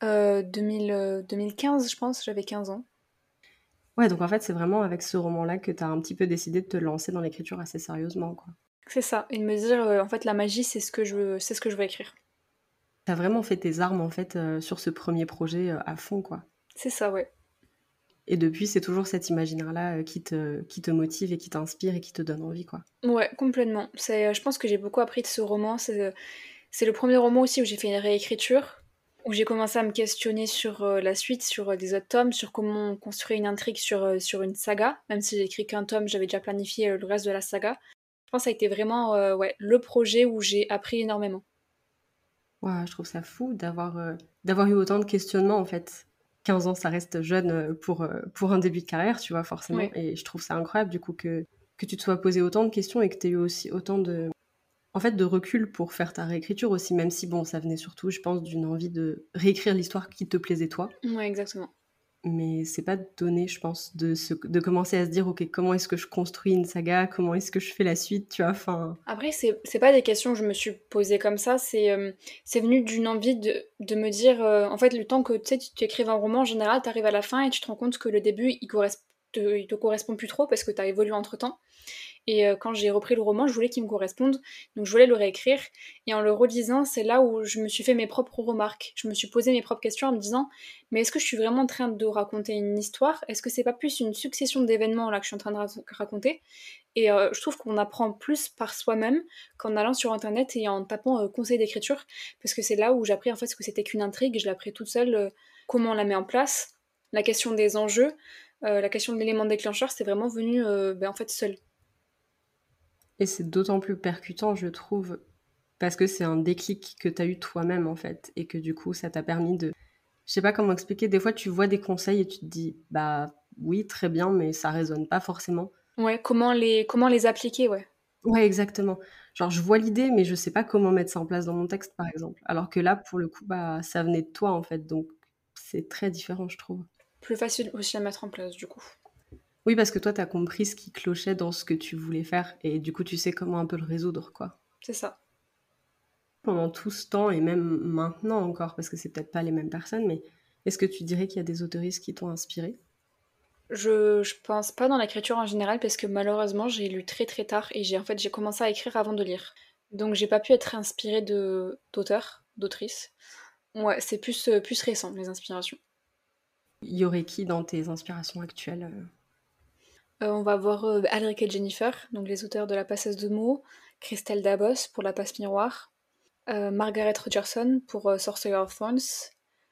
Euh, 2015, je pense, j'avais 15 ans. Ouais, donc en fait, c'est vraiment avec ce roman-là que tu as un petit peu décidé de te lancer dans l'écriture assez sérieusement, quoi. C'est ça, et de me dire, euh, en fait, la magie, c'est ce que je veux, c'est ce que je veux écrire. T'as vraiment fait tes armes, en fait, euh, sur ce premier projet euh, à fond, quoi. C'est ça, ouais. Et depuis, c'est toujours cet imaginaire-là qui te, qui te motive et qui t'inspire et qui te donne envie, quoi. Ouais, complètement. C'est, je pense que j'ai beaucoup appris de ce roman. C'est, c'est le premier roman aussi où j'ai fait une réécriture où j'ai commencé à me questionner sur la suite, sur des autres tomes, sur comment construire une intrigue sur, sur une saga. Même si j'ai écrit qu'un tome, j'avais déjà planifié le reste de la saga. Je pense que ça a été vraiment ouais, le projet où j'ai appris énormément. Ouais, je trouve ça fou d'avoir d'avoir eu autant de questionnements en fait. 15 ans, ça reste jeune pour, pour un début de carrière, tu vois, forcément. Et je trouve ça incroyable du coup que, que tu te sois posé autant de questions et que tu aies eu aussi autant de, en fait, de recul pour faire ta réécriture aussi, même si, bon, ça venait surtout, je pense, d'une envie de réécrire l'histoire qui te plaisait toi. Ouais, exactement. Mais c'est pas donné, je pense, de, de commencer à se dire, ok, comment est-ce que je construis une saga, comment est-ce que je fais la suite, tu vois, enfin... Après, c'est pas des questions que je me suis posées comme ça, c'est euh, c'est venu d'une envie de, de, me dire, euh, en fait, le temps que tu tu écrives un roman, en général, t'arrives à la fin et tu te rends compte que le début, il, correspond, il te correspond plus trop parce que t'as évolué entre-temps. Et euh, quand j'ai repris le roman, je voulais qu'il me corresponde, donc je voulais le réécrire. Et en le relisant, c'est là où je me suis fait mes propres remarques. Je me suis posé mes propres questions en me disant, mais est-ce que je suis vraiment en train de raconter une histoire? Est-ce que c'est pas plus une succession d'événements là que je suis en train de raconter Et euh, je trouve qu'on apprend plus par soi-même qu'en allant sur internet et en tapant euh, conseil d'écriture, parce que c'est là où j'ai appris en fait ce que c'était qu'une intrigue. Je l'ai appris toute seule, comment on la met en place, la question des enjeux. la question de l'élément déclencheur, c'est vraiment venu ben, en fait seul. Et c'est d'autant plus percutant, je trouve, parce que c'est un déclic que tu as eu toi-même, en fait, et que du coup, ça t'a permis de... Je sais pas comment expliquer, des fois, tu vois des conseils et tu te dis, bah oui, très bien, mais ça résonne pas forcément. Ouais, comment les, comment les appliquer, ouais. Ouais, exactement. Genre, je vois l'idée, mais je sais pas comment mettre ça en place dans mon texte, par exemple. Alors que là, pour le coup, bah, ça venait de toi, en fait, donc c'est très différent, je trouve. Plus facile aussi à mettre en place, du coup. Oui, parce que toi, tu as compris ce qui clochait dans ce que tu voulais faire et du coup, tu sais comment un peu le résoudre, quoi. C'est ça. Pendant tout ce temps et même maintenant encore, parce que c'est peut-être pas les mêmes personnes, mais est-ce que tu dirais qu'il y a des autoristes qui t'ont inspiré? Je, je pense pas dans l'écriture en général parce que malheureusement j'ai lu très très tard et j'ai en fait j'ai commencé à écrire avant de lire. Donc j'ai pas pu être inspirée de d'auteurs, d'autrices. Ouais, c'est plus, euh, plus récent les inspirations. Il y aurait qui dans tes inspirations actuelles euh euh, on va voir euh, Alric et Jennifer, donc les auteurs de La passeuse de mots, Christelle Dabos pour La passe miroir, euh, Margaret Rogerson pour Sorcerer of Thorns,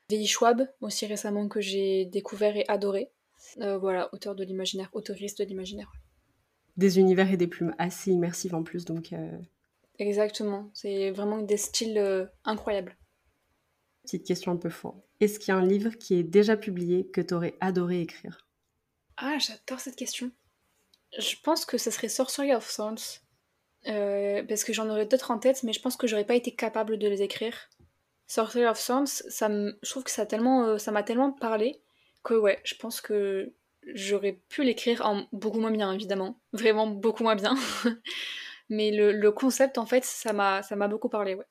V.I. Schwab, aussi récemment que j'ai découvert et adoré. voilà, auteur de l'imaginaire, autoriste de l'imaginaire. Des univers et des plumes assez immersifs en plus, donc. Exactement, c'est vraiment des styles incroyables. Petite question un peu fort. Est-ce qu'il y a un livre qui est déjà publié que tu aurais adoré écrire? Ah, j'adore cette question. Je pense que ce serait Sorcery of Thorns. Euh, parce que j'en aurais d'autres en tête, mais je pense que j'aurais pas été capable de les écrire. Sorcery of Thorns, ça je trouve que ça tellement, euh, ça m'a tellement parlé que ouais, je pense que j'aurais pu l'écrire en beaucoup moins bien, évidemment. Vraiment beaucoup moins bien. mais le, concept, en fait, ça m'a, ça m'a beaucoup parlé, ouais.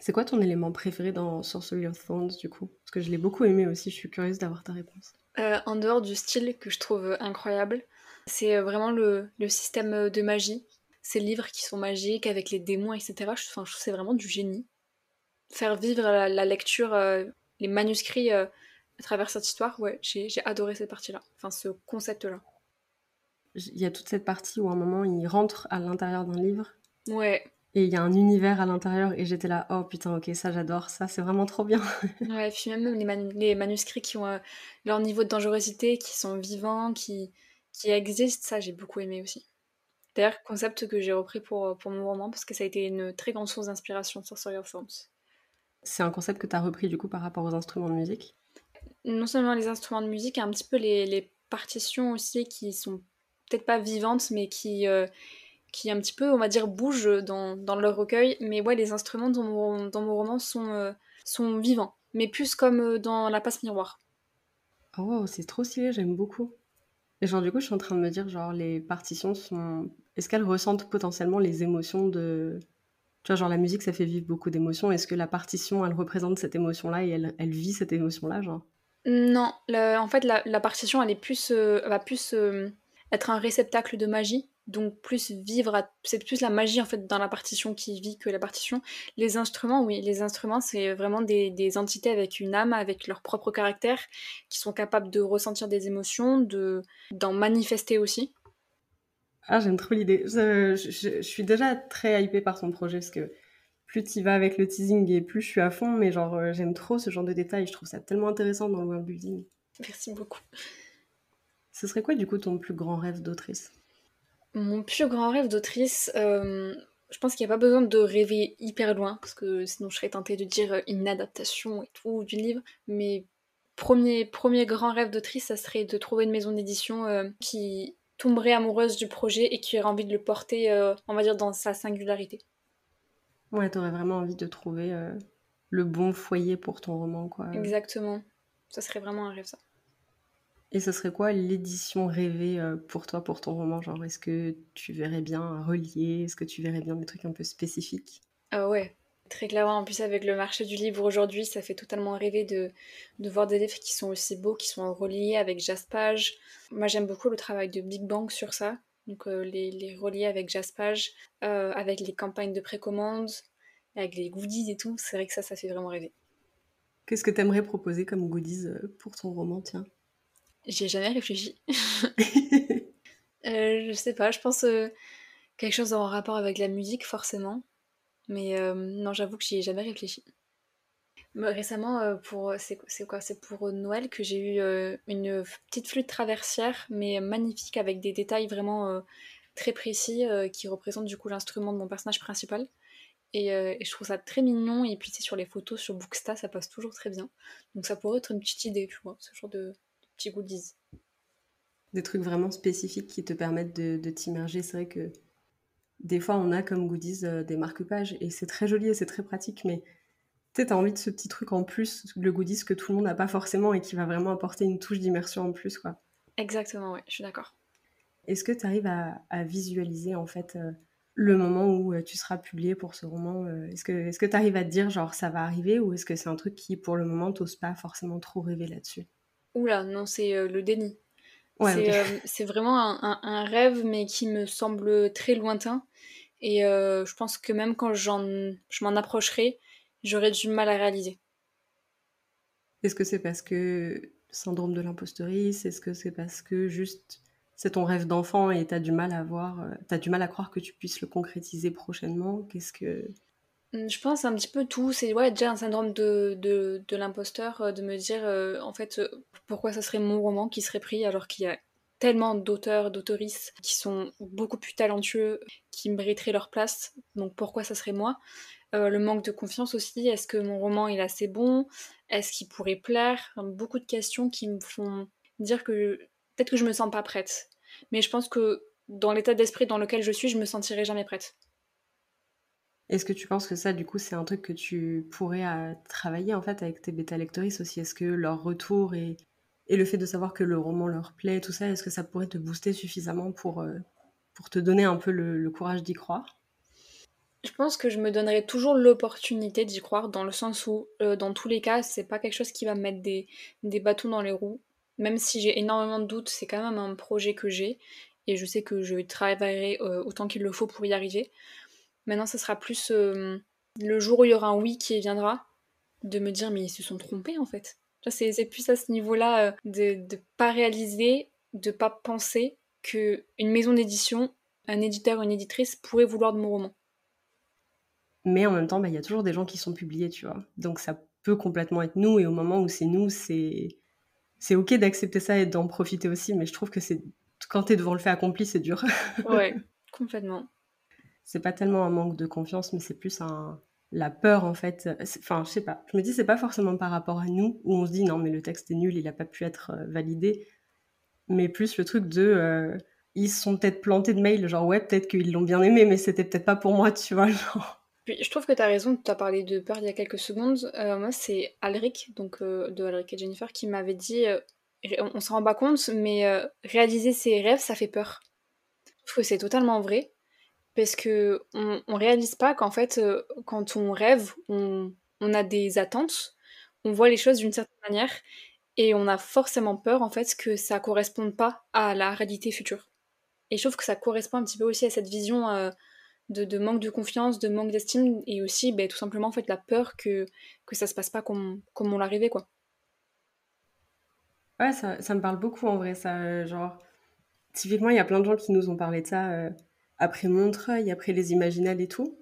C'est quoi ton élément préféré dans Sorcery of Thorns, du coup? Parce que je l'ai beaucoup aimé aussi, je suis curieuse d'avoir ta réponse. En dehors du style que je trouve incroyable, c'est vraiment le, système de magie. Ces livres qui sont magiques avec les démons, etc. Je, je trouve que c'est vraiment du génie. Faire vivre la, lecture, les manuscrits à travers cette histoire, ouais, j'ai adoré cette partie-là. Enfin, ce concept-là il y a toute cette partie où à un moment il rentre à l'intérieur d'un livre. Ouais. Et il y a un univers à l'intérieur et j'étais là, oh putain, ok, ça j'adore, ça c'est vraiment trop bien. ouais, et puis même les, manuscrits qui ont euh, leur niveau de dangerosité, qui sont vivants, qui, qui existent, ça j'ai beaucoup aimé aussi. D'ailleurs, concept que j'ai repris pour, pour mon roman parce que ça a été une très grande source d'inspiration sur of Thorns. C'est un concept que tu as repris du coup par rapport aux instruments de musique? Non seulement les instruments de musique, un petit peu les, les partitions aussi qui sont peut-être pas vivantes, mais qui, euh, qui un petit peu, on va dire, bougent dans, dans leur recueil. Mais ouais, les instruments dans mon, dans mon roman sont, euh, sont vivants, mais plus comme euh, dans La passe miroir. Oh, c'est trop stylé, j'aime beaucoup. Et genre, du coup, je suis en train de me dire, genre, les partitions sont. Est-ce qu'elles ressentent potentiellement les émotions de. Tu vois, genre, la musique, ça fait vivre beaucoup d'émotions. Est-ce que la partition, elle représente cette émotion-là et elle, elle vit cette émotion-là, genre? Non, en fait, la, la, partition, elle est plus. va plus être un réceptacle de magie, donc plus vivre, c'est plus la magie en fait dans la partition qui vit que la partition. Les instruments, oui, les instruments c'est vraiment des, entités avec une âme, avec leur propre caractère, qui sont capables de ressentir des émotions, de d'en manifester aussi. Ah, j'aime trop l'idée. Je, suis déjà très hypée par son projet parce que plus tu vas avec le teasing et plus je suis à fond, mais genre euh, j'aime trop ce genre de détails. Je trouve ça tellement intéressant dans le world building. Merci beaucoup. Ce serait quoi du coup ton plus grand rêve d'autrice? Mon plus grand rêve d'autrice, euh, je pense qu'il n'y a pas besoin de rêver hyper loin, parce que sinon je serais tentée de dire une adaptation et tout du livre, mais premier, premier grand rêve d'autrice, ça serait de trouver une maison d'édition euh, qui tomberait amoureuse du projet et qui aurait envie de le porter, euh, on va dire, dans sa singularité. Ouais, t'aurais vraiment envie de trouver le bon foyer pour ton roman, quoi. Exactement. Ça serait vraiment un rêve, ça. Et ce serait quoi l'édition rêvée euh, pour toi, pour ton roman? Genre, est-ce que tu verrais bien un relier? Est-ce que tu verrais bien des trucs un peu spécifiques? Ah ouais, très clairement. En plus, avec le marché du livre aujourd'hui, ça fait totalement rêver de, de voir des livres qui sont aussi beaux, qui sont en relié avec Jaspage. Moi, j'aime beaucoup le travail de Big Bang sur ça. Donc, euh, les, les reliés avec Jaspage, euh, avec les campagnes de précommande, avec les goodies et tout. C'est vrai que ça, ça fait vraiment rêver. Qu'est-ce que tu aimerais proposer comme goodies pour ton roman, tiens? J'y ai jamais réfléchi. euh, je sais pas, je pense euh, quelque chose en rapport avec la musique, forcément. Mais euh, non, j'avoue que j'y ai jamais réfléchi. Récemment, pour c'est quoi? C'est pour Noël que j'ai eu une petite flûte traversière, mais magnifique, avec des détails vraiment très précis qui représentent du coup l'instrument de mon personnage principal. Et, et, je trouve ça très mignon. Et puis, c'est sur les photos sur Booksta, ça passe toujours très bien. Donc, ça pourrait être une petite idée, tu vois, ce genre de, goodies. Des trucs vraiment spécifiques qui te permettent de, t'immerger. C'est vrai que des fois, on a comme goodies euh, des marque-pages et c'est très joli et c'est très pratique, mais tu as envie de ce petit truc en plus, le goodies que tout le monde n'a pas forcément et qui va vraiment apporter une touche d'immersion en plus. quoi. Exactement, ouais, je suis d'accord. Est-ce que tu arrives à, visualiser en fait euh, le moment où euh, tu seras publié pour ce roman Est-ce que tu arrives à te dire genre ça va arriver ou est-ce que c'est un truc qui pour le moment t'ose pas forcément trop rêver là-dessus? Oula, non, c'est euh, le déni. Euh, c'est vraiment un, rêve, mais qui me semble très lointain. Et euh, je pense que même quand je m'en approcherai, j'aurai du mal à réaliser. Est-ce que c'est parce que syndrome de l'imposteurice Est-ce que c'est parce que juste c'est ton rêve d'enfant et t'as du mal à voir, t'as du mal à croire que tu puisses le concrétiser prochainement? Qu'est-ce que je pense un petit peu tout. C'est déjà un syndrome de, de, de l'imposteur, euh, de me dire euh, en fait euh, pourquoi ça serait mon roman qui serait pris alors qu'il y a tellement d'auteurs, d'autoristes qui sont beaucoup plus talentueux, qui mériteraient leur place. Donc pourquoi ça serait moi? Le manque de confiance aussi. Est-ce que mon roman est assez bon? Est-ce qu'il pourrait plaire? Beaucoup de questions qui me font dire que peut-être que je me sens pas prête. Mais je pense que dans l'état d'esprit dans lequel je suis, je me sentirai jamais prête. Est-ce que tu penses que ça, du coup, c'est un truc que tu pourrais euh, travailler en fait avec tes bêta lectrices aussi? Est-ce que leur retour et, et, le fait de savoir que le roman leur plaît, tout ça, est-ce que ça pourrait te booster suffisamment pour, euh, pour te donner un peu le, courage d'y croire? Je pense que je me donnerais toujours l'opportunité d'y croire, dans le sens où, euh, dans tous les cas, c'est pas quelque chose qui va me mettre des, bâtons dans les roues. Même si j'ai énormément de doutes, c'est quand même un projet que j'ai et je sais que je travaillerai autant qu'il le faut pour y arriver. Maintenant, ça sera plus euh, le jour où il y aura un oui qui viendra, de me dire mais ils se sont trompés en fait. C'est plus à ce niveau-là euh, de ne pas réaliser, de pas penser qu'une maison d'édition, un éditeur ou une éditrice pourrait vouloir de mon roman. Mais en même temps, bah, il y a toujours des gens qui sont publiés, tu vois. Donc ça peut complètement être nous, et au moment où c'est nous, c'est c'est ok d'accepter ça et d'en profiter aussi, mais je trouve que c'est quand t'es devant le fait accompli, c'est dur. ouais, complètement. C'est pas tellement un manque de confiance, mais c'est plus un la peur en fait. Enfin, je sais pas. Je me dis c'est pas forcément par rapport à nous où on se dit non mais le texte est nul, il a pas pu être euh, validé, mais plus le truc de euh, ils sont peut-être plantés de mails, genre ouais peut-être qu'ils l'ont bien aimé, mais c'était peut-être pas pour moi, tu vois. Puis, je trouve que tu as raison, tu as parlé de peur il y a quelques secondes. Euh, moi, c'est Alric, donc de Alric et Jennifer, qui m'avait dit on, s'en rend pas compte, mais réaliser ses rêves, ça fait peur. Je trouve que c'est totalement vrai parce que on, réalise pas qu'en fait, euh, quand on rêve, on, a des attentes, on voit les choses d'une certaine manière, et on a forcément peur en fait que ça corresponde pas à la réalité future. Et je trouve que ça correspond un petit peu aussi à cette vision euh, de, manque de confiance, de manque d'estime, et aussi ben, tout simplement en fait la peur que, que ça se passe pas comme, comme on l'a rêvé quoi. Ouais, ça, me parle beaucoup en vrai, ça. Euh, genre, typiquement, il y a plein de gens qui nous ont parlé de ça après Montreuil, après les Imaginales et tout,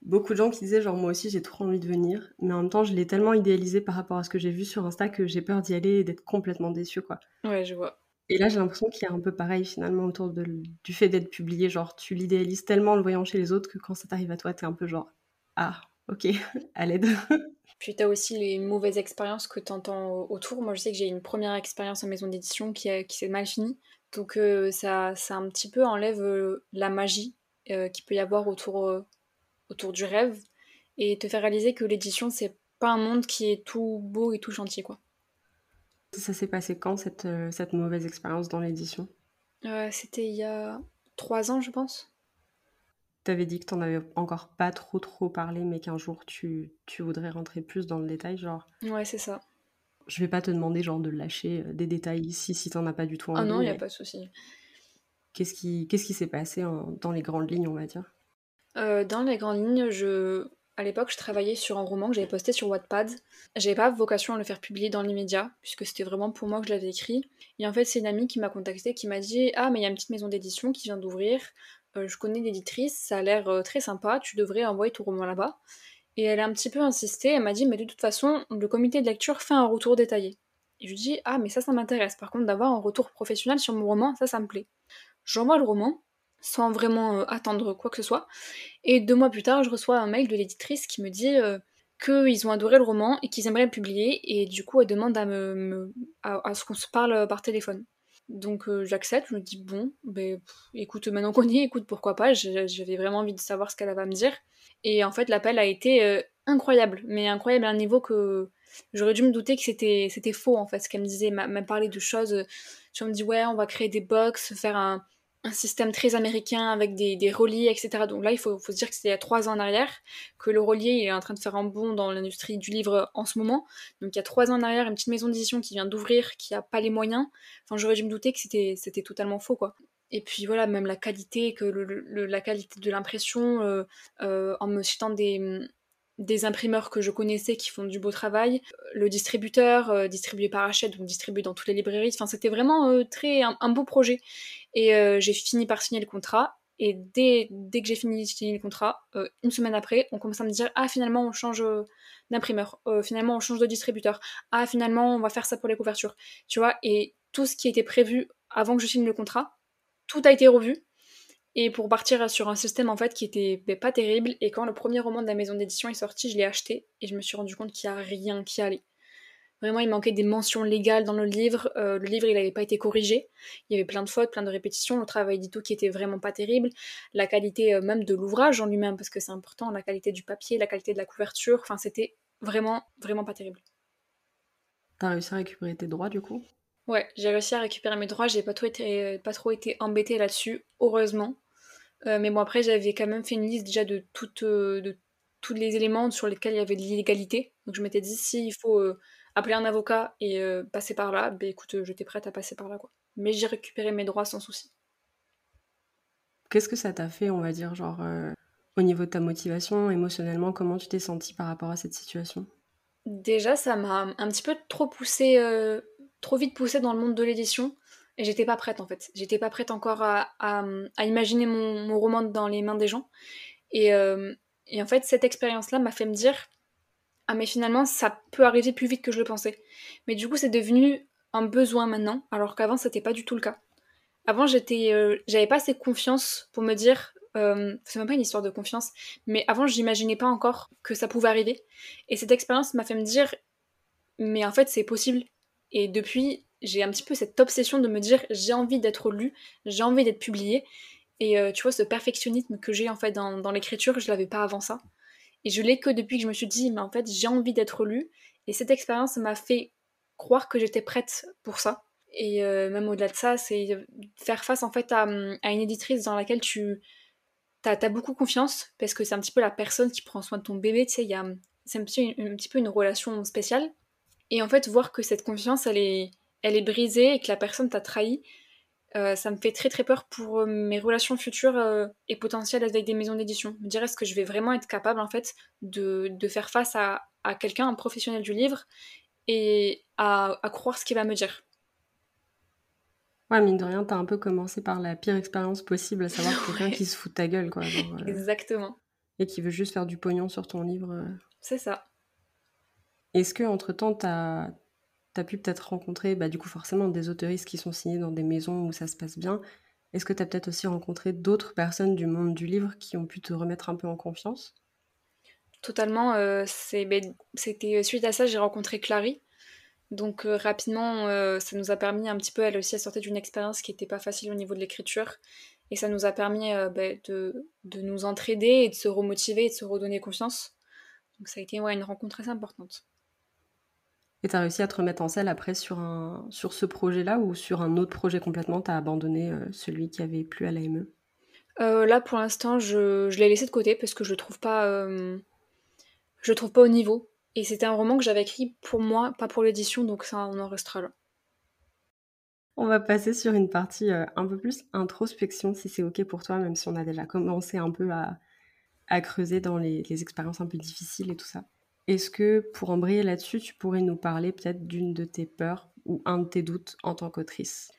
beaucoup de gens qui disaient genre moi aussi j'ai trop envie de venir, mais en même temps je l'ai tellement idéalisé par rapport à ce que j'ai vu sur Insta que j'ai peur d'y aller et d'être complètement déçue quoi. Ouais, je vois. Et là j'ai l'impression qu'il y a un peu pareil finalement autour de, du fait d'être publié, genre tu l'idéalises tellement en le voyant chez les autres que quand ça t'arrive à toi t'es un peu genre ah ok à l'aide. Puis t'as aussi les mauvaises expériences que t'entends autour. Moi je sais que j'ai une première expérience en maison d'édition qui, qui s'est mal finie donc euh, ça, ça un petit peu enlève euh, la magie euh, qu'il peut y avoir autour, autour du rêve et te faire réaliser que l'édition, c'est pas un monde qui est tout beau et tout gentil. quoi. Ça s'est passé quand cette, cette mauvaise expérience dans l'édition? C'était il y a trois ans, je pense. T'avais dit que t'en avais encore pas trop trop parlé, mais qu'un jour tu, tu voudrais rentrer plus dans le détail, genre. Ouais, c'est ça. Je vais pas te demander genre de lâcher euh, des détails ici si t'en as pas du tout envie. Ah non, il y a pas de souci. Qu'est-ce qui qu'est-ce qui s'est passé dans les grandes lignes, on va dire? Euh, Dans les grandes lignes, je à l'époque, je travaillais sur un roman que j'avais posté sur Wattpad. J'avais pas vocation à le faire publier dans l'immédiat, puisque c'était vraiment pour moi que je l'avais écrit. Et en fait, c'est une amie qui m'a contacté, qui m'a dit Ah, mais il y a une petite maison d'édition qui vient d'ouvrir. Euh, je connais l'éditrice, ça a l'air très sympa, tu devrais envoyer ton roman là-bas. Et elle a un petit peu insisté, elle m'a dit, mais de toute façon, le comité de lecture fait un retour détaillé. Et je lui dis, ah, mais ça, ça m'intéresse. Par contre, d'avoir un retour professionnel sur mon roman, ça, ça me plaît. J'envoie le roman, sans vraiment euh, attendre quoi que ce soit. Et deux mois plus tard, je reçois un mail de l'éditrice qui me dit euh, qu'ils ont adoré le roman et qu'ils aimeraient le publier. Et du coup, elle demande à, me, à, ce qu'on se parle par téléphone. Donc euh, j'accepte, je me dis bon, ben, écoute, maintenant qu'on y est, écoute, pourquoi pas, j'avais vraiment envie de savoir ce qu'elle va me dire. Et en fait, l'appel a été euh, incroyable, mais incroyable à un niveau que j'aurais dû me douter que c'était, faux en fait, ce qu'elle me disait, m'a parlé de choses. Tu me dit ouais, on va créer des box, faire un, un système très américain avec des, des reliés, etc. Donc là, il faut, se dire que c'était il y a trois ans en arrière, que le relier est en train de faire un bond dans l'industrie du livre en ce moment. Donc il y a trois ans en arrière, une petite maison d'édition qui vient d'ouvrir, qui a pas les moyens. Enfin, j'aurais dû me douter que c'était, c'était totalement faux, quoi. Et puis voilà, même la qualité, que le, la qualité de l'impression, euh, euh, en me citant des, des imprimeurs que je connaissais qui font du beau travail, le distributeur euh, distribué par Hachette, donc distribué dans toutes les librairies. Enfin, c'était vraiment très un, beau projet. Et j'ai fini par signer le contrat. Et dès, dès que j'ai fini de signer le contrat, une semaine après, on commence à me dire ah finalement on change d'imprimeur, finalement on change de distributeur, ah finalement on va faire ça pour les couvertures, tu vois. Et tout ce qui était prévu avant que je signe le contrat, tout a été revu. Et pour partir sur un système en fait qui était ben, pas terrible. Et quand le premier roman de la maison d'édition est sorti, je l'ai acheté et je me suis rendu compte qu'il n'y a rien qui allait. Vraiment, il manquait des mentions légales dans le livre. Euh, le livre, il n'avait pas été corrigé. Il y avait plein de fautes, plein de répétitions. Le travail d'édito qui était vraiment pas terrible. La qualité euh, même de l'ouvrage en lui-même, parce que c'est important. La qualité du papier, la qualité de la couverture. Enfin, c'était vraiment, vraiment pas terrible. T'as réussi à récupérer tes droits du coup? Ouais, j'ai réussi à récupérer mes droits, j'ai pas trop été, pas trop été embêtée là-dessus, heureusement. Euh, mais bon, après, j'avais quand même fait une liste déjà de, toutes, euh, de tous les éléments sur lesquels il y avait de l'illégalité. Donc je m'étais dit, s'il faut euh, appeler un avocat et passer par là, ben écoute, j'étais prête à passer par là, quoi. Mais j'ai récupéré mes droits sans souci. Qu'est-ce que ça t'a fait, on va dire, genre, au niveau de ta motivation, émotionnellement, comment tu t'es sentie par rapport à cette situation? Déjà, ça m'a un petit peu trop poussé, trop vite poussé dans le monde de l'édition. Et j'étais pas prête en fait. J'étais pas prête encore à, imaginer mon, roman dans les mains des gens. Et, euh, et en fait, cette expérience-là m'a fait me dire Ah, mais finalement, ça peut arriver plus vite que je le pensais. Mais du coup, c'est devenu un besoin maintenant, alors qu'avant, c'était pas du tout le cas. Avant, j'étais, euh, j'avais pas assez confiance pour me dire euh, c'est même pas une histoire de confiance, mais avant, j'imaginais pas encore que ça pouvait arriver. Et cette expérience m'a fait me dire mais en fait, c'est possible. Et depuis, j'ai un petit peu cette obsession de me dire j'ai envie d'être lu, j'ai envie d'être publié. Et euh, tu vois, ce perfectionnisme que j'ai en fait dans, l'écriture, je l'avais pas avant ça. Et je l'ai que depuis que je me suis dit, mais en fait, j'ai envie d'être lu. Et cette expérience m'a fait croire que j'étais prête pour ça. Et euh, même au-delà de ça, c'est faire face en fait à, une éditrice dans laquelle tu as, beaucoup confiance, parce que c'est un petit peu la personne qui prend soin de ton bébé, tu sais, c'est un, un petit peu une relation spéciale. Et en fait, voir que cette confiance, elle est, elle est brisée et que la personne t'a trahi, euh, ça me fait très très peur pour euh, mes relations futures euh, et potentielles avec des maisons d'édition. Me dire est-ce que je vais vraiment être capable en fait de, faire face à, quelqu'un, un professionnel du livre, et à, croire ce qu'il va me dire. Ouais, mine de rien, t'as un peu commencé par la pire expérience possible, à savoir quelqu'un qui se fout de ta gueule, quoi. Exactement. Et qui veut juste faire du pognon sur ton livre. C'est ça. Est-ce que entre temps, t'as tu as pu peut-être rencontrer, bah, du coup, forcément, des autoristes qui sont signés dans des maisons où ça se passe bien. Est-ce que tu as peut-être aussi rencontré d'autres personnes du monde du livre qui ont pu te remettre un peu en confiance? Totalement. Euh, ben, c'était suite à ça, j'ai rencontré Clary. Donc euh, rapidement, euh, ça nous a permis un petit peu, elle aussi, à sortir d'une expérience qui n'était pas facile au niveau de l'écriture. Et ça nous a permis ben, de, nous entraider et de se remotiver et de se redonner confiance. Donc ça a été une rencontre très importante. Et tu as réussi à te remettre en selle après sur, un, sur ce projet-là ou sur un autre projet complètement? Tu as abandonné euh, celui qui avait plu à l'AME? Euh, Là, pour l'instant, je, je l'ai laissé de côté parce que je le trouve pas, euh, je le trouve pas au niveau. Et c'était un roman que j'avais écrit pour moi, pas pour l'édition, donc ça, on en restera là. On va passer sur une partie un peu plus introspection, si c'est OK pour toi, même si on a déjà commencé un peu à, à creuser dans les, les expériences un peu difficiles et tout ça. Est-ce que pour embrayer là-dessus, tu pourrais nous parler peut-être d'une de tes peurs ou un de tes doutes en tant qu'autrice?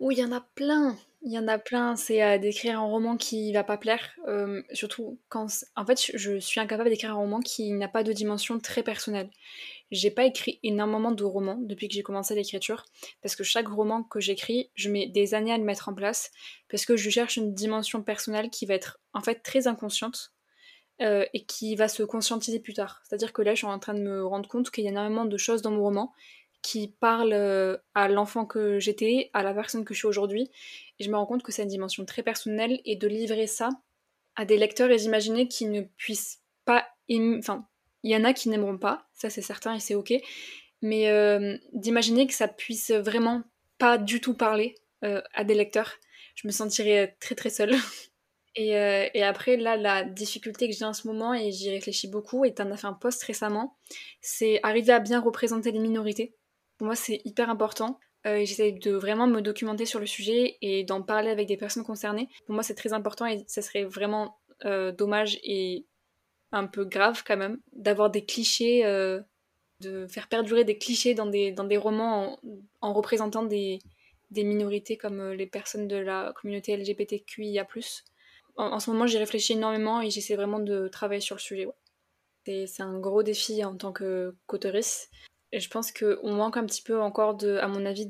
Oui, il y en a plein. Il y en a plein. C'est à d'écrire un roman qui va pas plaire. Euh, surtout quand. En fait, je suis incapable d'écrire un roman qui n'a pas de dimension très personnelle. J'ai pas écrit énormément de romans depuis que j'ai commencé l'écriture. Parce que chaque roman que j'écris, je mets des années à le mettre en place. Parce que je cherche une dimension personnelle qui va être en fait très inconsciente euh, et qui va se conscientiser plus tard. C'est-à-dire que là, je suis en train de me rendre compte qu'il y a énormément de choses dans mon roman qui parlent euh, à l'enfant que j'étais, à la personne que je suis aujourd'hui. Et je me rends compte que c'est une dimension très personnelle et de livrer ça à des lecteurs et d'imaginer qu'ils ne puissent pas... Enfin, il y en a qui n'aimeront pas, ça c'est certain et c'est ok. Mais euh, d'imaginer que ça puisse vraiment pas du tout parler à des lecteurs, je me sentirais très très seule. Euh, et, après, là, la difficulté que j'ai en ce moment, et j'y réfléchis beaucoup, et tu en as fait un post récemment, c'est arriver à bien représenter les minorités. Pour moi, c'est hyper important. Euh, J'essaie de vraiment me documenter sur le sujet et d'en parler avec des personnes concernées. Pour moi, c'est très important et ça serait vraiment euh, dommage et un peu grave quand même d'avoir des clichés, euh, de faire perdurer des clichés dans des, dans des romans en, en représentant des, des minorités comme les personnes de la communauté LGBTQIA+ en, ce moment, j'y réfléchis énormément et j'essaie vraiment de travailler sur le sujet. C'est un gros défi en tant qu'auteurice. Et je pense qu'on manque un petit peu encore, à mon avis,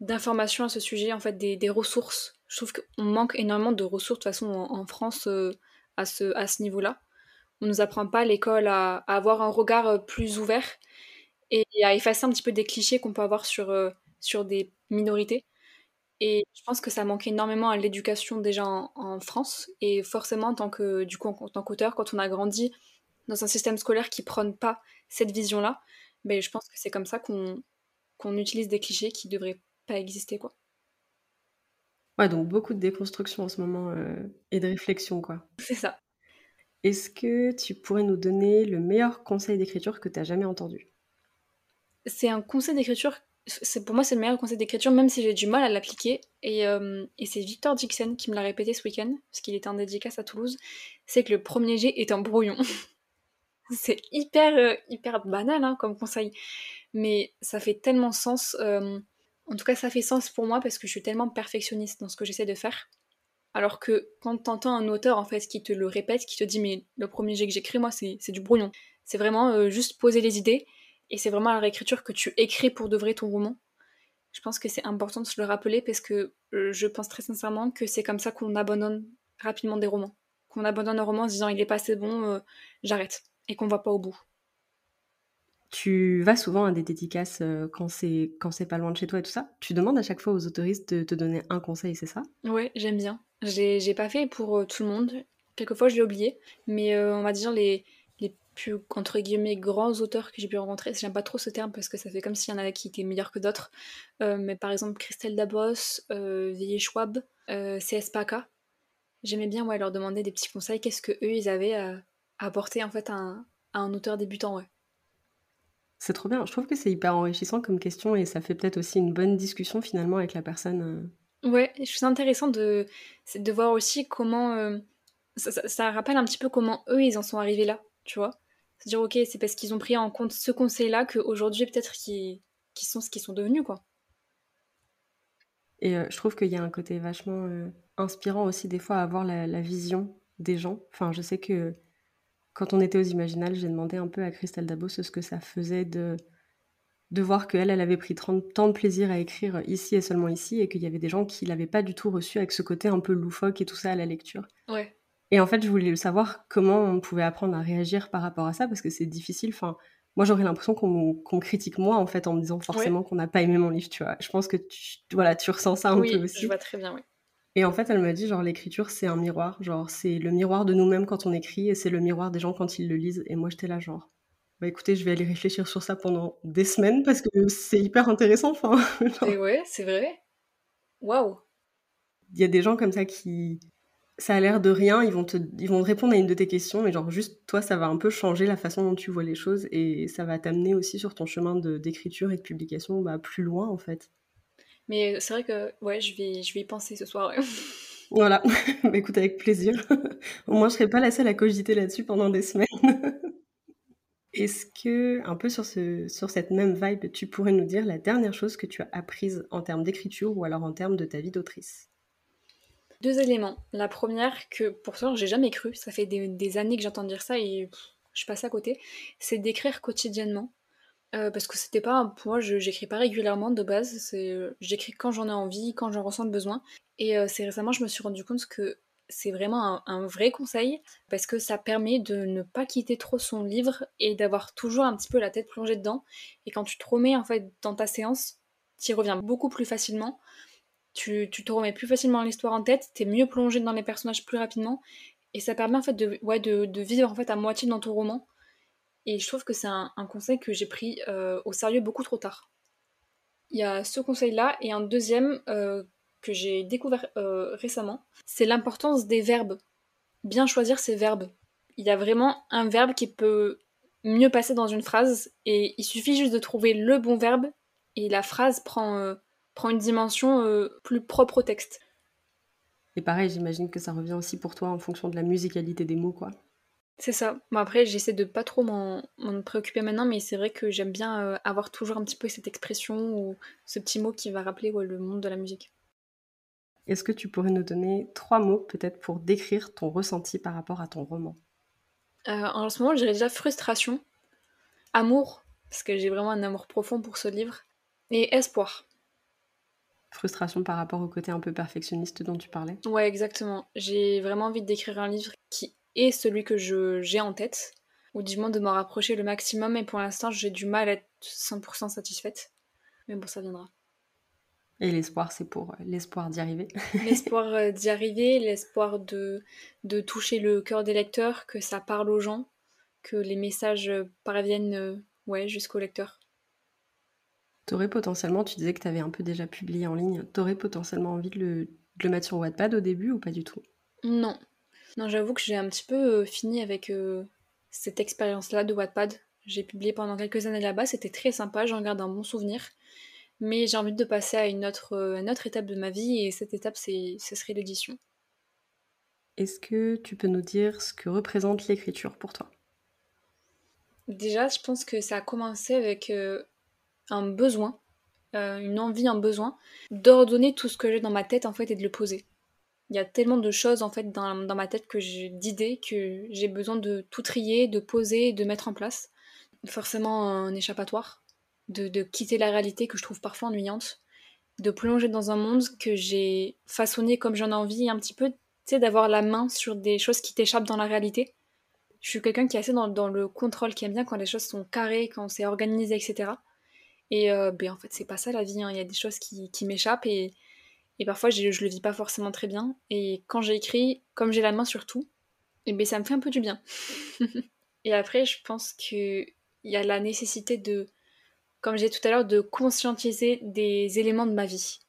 d'informations à ce sujet, en fait, des, ressources. Je trouve qu'on manque énormément de ressources, de toute façon, en, France, euh, à ce, niveau-là. On ne nous apprend pas à l'école à, avoir un regard euh, plus ouvert et à effacer un petit peu des clichés qu'on peut avoir sur, euh, sur des minorités. Et je pense que ça manque énormément à l'éducation déjà en, France. Et forcément, en tant que, du coup, en, tant qu'auteur, quand on a grandi dans un système scolaire qui prône pas cette vision-là, ben, je pense que c'est comme ça qu'on qu'on utilise des clichés qui devraient pas exister, quoi. Ouais, donc beaucoup de déconstruction en ce moment euh, et de réflexion, quoi. C'est ça. Est-ce que tu pourrais nous donner le meilleur conseil d'écriture que tu as jamais entendu? C'est un conseil d'écriture. C'est pour moi c'est le meilleur conseil d'écriture, même si j'ai du mal à l'appliquer. Et, euh, et c'est Victor Dixon qui me l'a répété ce week-end, parce qu'il était en dédicace à Toulouse. C'est que le premier jet est un brouillon. c'est hyper euh, hyper banal hein, comme conseil, mais ça fait tellement sens. Euh, en tout cas, ça fait sens pour moi parce que je suis tellement perfectionniste dans ce que j'essaie de faire. Alors que quand t'entends un auteur en fait qui te le répète, qui te dit mais le premier jet que j'écris moi c'est du brouillon. C'est vraiment juste poser les idées et c'est vraiment à la réécriture que tu écris pour de vrai ton roman. Je pense que c'est important de se le rappeler parce que euh, je pense très sincèrement que c'est comme ça qu'on abandonne rapidement des romans. Qu'on abandonne un roman en se disant il est pas assez bon, euh, j'arrête. Et qu'on va pas au bout. Tu vas souvent à des dédicaces euh, quand c'est quand c'est pas loin de chez toi et tout ça. Tu demandes à chaque fois aux autoristes de te donner un conseil, c'est ça? Ouais, j'aime bien. J'ai pas fait pour tout le monde. Quelquefois, je l'ai oublié. Mais on va dire les, plus entre guillemets grands auteurs que j'ai pu rencontrer. J'aime pas trop ce terme parce que ça fait comme s'il y en avait qui étaient meilleurs que d'autres. Euh, mais par exemple Christelle Dabos, euh, Schwab, euh, CS Paka. J'aimais bien ouais, leur demander des petits conseils. Qu'est-ce que eux ils avaient à, apporter en fait à un, auteur débutant ouais. C'est trop bien. Je trouve que c'est hyper enrichissant comme question et ça fait peut-être aussi une bonne discussion finalement avec la personne. Euh. Ouais, je trouve ça intéressant de, de voir aussi comment. Ça, ça, rappelle un petit peu comment eux ils en sont arrivés là, tu vois se dire ok c'est parce qu'ils ont pris en compte ce conseil là qu'aujourd'hui peut-être qu'ils sont ce qu'ils sont devenus quoi et euh, je trouve qu'il y a un côté vachement euh, inspirant aussi des fois à avoir la, vision des gens enfin je sais que quand on était aux Imaginales j'ai demandé un peu à Christelle Dabos ce que ça faisait de de voir qu'elle, elle avait pris tant de plaisir à écrire ici et seulement ici, et qu'il y avait des gens qui l'avaient pas du tout reçu avec ce côté un peu loufoque et tout ça à la lecture. Ouais. Et en fait, je voulais savoir comment on pouvait apprendre à réagir par rapport à ça, parce que c'est difficile. Enfin, moi, j'aurais l'impression qu'on critique moi, en fait, en me disant forcément qu'on n'a pas aimé mon livre, tu vois. Je pense que tu, voilà, tu ressens ça un peu aussi. je vois très bien, oui. Et en fait, elle m'a dit, genre, l'écriture, c'est un miroir. Genre, c'est le miroir de nous-mêmes quand on écrit, et c'est le miroir des gens quand ils le lisent. Et moi, j'étais là, genre, bah écoutez, je vais aller réfléchir sur ça pendant des semaines, parce que c'est hyper intéressant, enfin. Et ouais, c'est vrai. Waouh Il y a des gens comme ça qui, ça a l'air de rien, ils vont, te, ils vont répondre à une de tes questions, mais genre juste toi, ça va un peu changer la façon dont tu vois les choses et ça va t'amener aussi sur ton chemin d'écriture et de publication bah, plus loin en fait. Mais c'est vrai que ouais, je vais, je vais y penser ce soir. voilà, bah, écoute avec plaisir. Au moins, je serai pas la seule à cogiter là-dessus pendant des semaines. Est-ce que, un peu sur, ce, sur cette même vibe, tu pourrais nous dire la dernière chose que tu as apprise en termes d'écriture ou alors en termes de ta vie d'autrice? Deux éléments. La première, que pour ça, j'ai jamais cru, ça fait des, années que j'entends dire ça et je passe à côté, c'est d'écrire quotidiennement. Euh, parce que c'était pas pour moi j'écris pas régulièrement de base c'est j'écris quand j'en ai envie quand j'en ressens le besoin et euh, c'est récemment je me suis rendu compte que c'est vraiment un, vrai conseil parce que ça permet de ne pas quitter trop son livre et d'avoir toujours un petit peu la tête plongée dedans et quand tu te remets en fait dans ta séance tu y reviens beaucoup plus facilement tu, te remets plus facilement l'histoire en tête, t'es mieux plongé dans les personnages plus rapidement, et ça permet en fait de, ouais, de, vivre en fait à moitié dans ton roman. Et je trouve que c'est un, conseil que j'ai pris euh, au sérieux beaucoup trop tard. Il y a ce conseil-là, et un deuxième euh, que j'ai découvert euh, récemment, c'est l'importance des verbes. Bien choisir ses verbes. Il y a vraiment un verbe qui peut mieux passer dans une phrase, et il suffit juste de trouver le bon verbe, et la phrase prend prend une dimension euh, plus propre au texte. Et pareil, j'imagine que ça revient aussi pour toi en fonction de la musicalité des mots, quoi. C'est ça. Bon, après, j'essaie de pas trop m'en préoccuper maintenant, mais c'est vrai que j'aime bien euh, avoir toujours un petit peu cette expression ou ce petit mot qui va rappeler le monde de la musique. Est-ce que tu pourrais nous donner trois mots peut-être pour décrire ton ressenti par rapport à ton roman? Euh, En ce moment, je dirais déjà frustration, amour, parce que j'ai vraiment un amour profond pour ce livre, et espoir frustration par rapport au côté un peu perfectionniste dont tu parlais. Ouais, exactement. J'ai vraiment envie d'écrire un livre qui est celui que j'ai en tête, ou du moins de m'en rapprocher le maximum, et pour l'instant j'ai du mal à être 100% satisfaite. Mais bon, ça viendra. Et l'espoir, c'est pour euh, l'espoir d'y arriver. l'espoir euh, d'y arriver, l'espoir de, de toucher le cœur des lecteurs, que ça parle aux gens, que les messages parviennent euh, ouais, jusqu'au lecteur. T'aurais potentiellement, tu disais que tu avais un peu déjà publié en ligne, t'aurais potentiellement envie de le, le, mettre sur Wattpad au début ou pas du tout? Non. Non, j'avoue que j'ai un petit peu euh, fini avec euh, cette expérience-là de Wattpad. J'ai publié pendant quelques années là-bas, c'était très sympa, j'en garde un bon souvenir. Mais j'ai envie de passer à une autre, une autre étape de ma vie et cette étape, c'est, ce serait l'édition. Est-ce que tu peux nous dire ce que représente l'écriture pour toi? Déjà, je pense que ça a commencé avec euh, un besoin, euh, une envie, un besoin, d'ordonner tout ce que j'ai dans ma tête en fait et de le poser. Il y a tellement de choses en fait dans, ma tête que d'idées que j'ai besoin de tout trier, de poser, de mettre en place. Forcément un échappatoire, de, de quitter la réalité que je trouve parfois ennuyante, de plonger dans un monde que j'ai façonné comme j'en ai envie, un petit peu, tu sais, d'avoir la main sur des choses qui t'échappent dans la réalité je suis quelqu'un qui est assez dans, le contrôle, qui aime bien quand les choses sont carrées, quand c'est organisé, etc. Et euh, ben, en fait, c'est pas ça la vie. Hein. Il y a des choses qui, m'échappent et, parfois je, je le vis pas forcément très bien. Et quand j'ai écrit, comme j'ai la main sur tout, et ben, ça me fait un peu du bien. et après, je pense qu'il y a la nécessité de, comme j'ai tout à l'heure, de conscientiser des éléments de ma vie.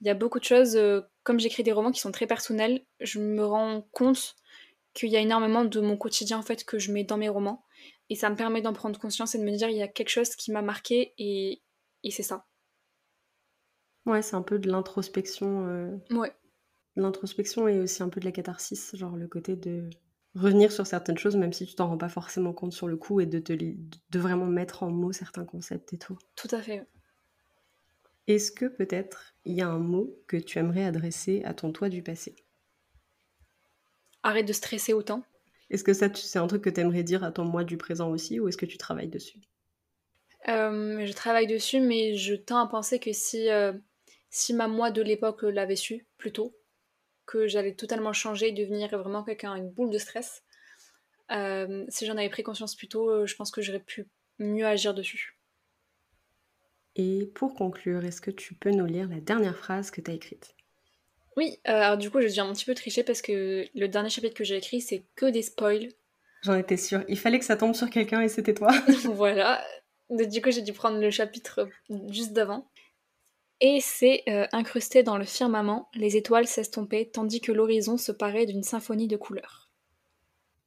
Il y a beaucoup de choses, euh, comme j'écris des romans qui sont très personnels, je me rends compte qu'il y a énormément de mon quotidien en fait que je mets dans mes romans et ça me permet d'en prendre conscience et de me dire il y a quelque chose qui m'a marqué et, et c'est ça. Ouais, c'est un peu de l'introspection. Euh, ouais. L'introspection et aussi un peu de la catharsis, genre le côté de revenir sur certaines choses même si tu t'en rends pas forcément compte sur le coup et de, te, de vraiment mettre en mots certains concepts et tout. Tout à fait. Est-ce que peut-être il y a un mot que tu aimerais adresser à ton toi du passé? Arrête de stresser autant. Est-ce que ça, c'est un truc que tu aimerais dire à ton moi du présent aussi, ou est-ce que tu travailles dessus? Euh, Je travaille dessus, mais je tends à penser que si, euh, si ma moi de l'époque l'avait su plus tôt, que j'allais totalement changer et devenir vraiment quelqu'un, une boule de stress, euh, si j'en avais pris conscience plus tôt, je pense que j'aurais pu mieux agir dessus. Et pour conclure, est-ce que tu peux nous lire la dernière phrase que tu as écrite? Oui, euh, alors du coup, je viens un petit peu tricher parce que le dernier chapitre que j'ai écrit, c'est que des spoils. J'en étais sûre. Il fallait que ça tombe sur quelqu'un et c'était toi. voilà. Du coup, j'ai dû prendre le chapitre juste d'avant. Et c'est euh, incrusté dans le firmament, les étoiles s'estompaient tandis que l'horizon se parait d'une symphonie de couleurs.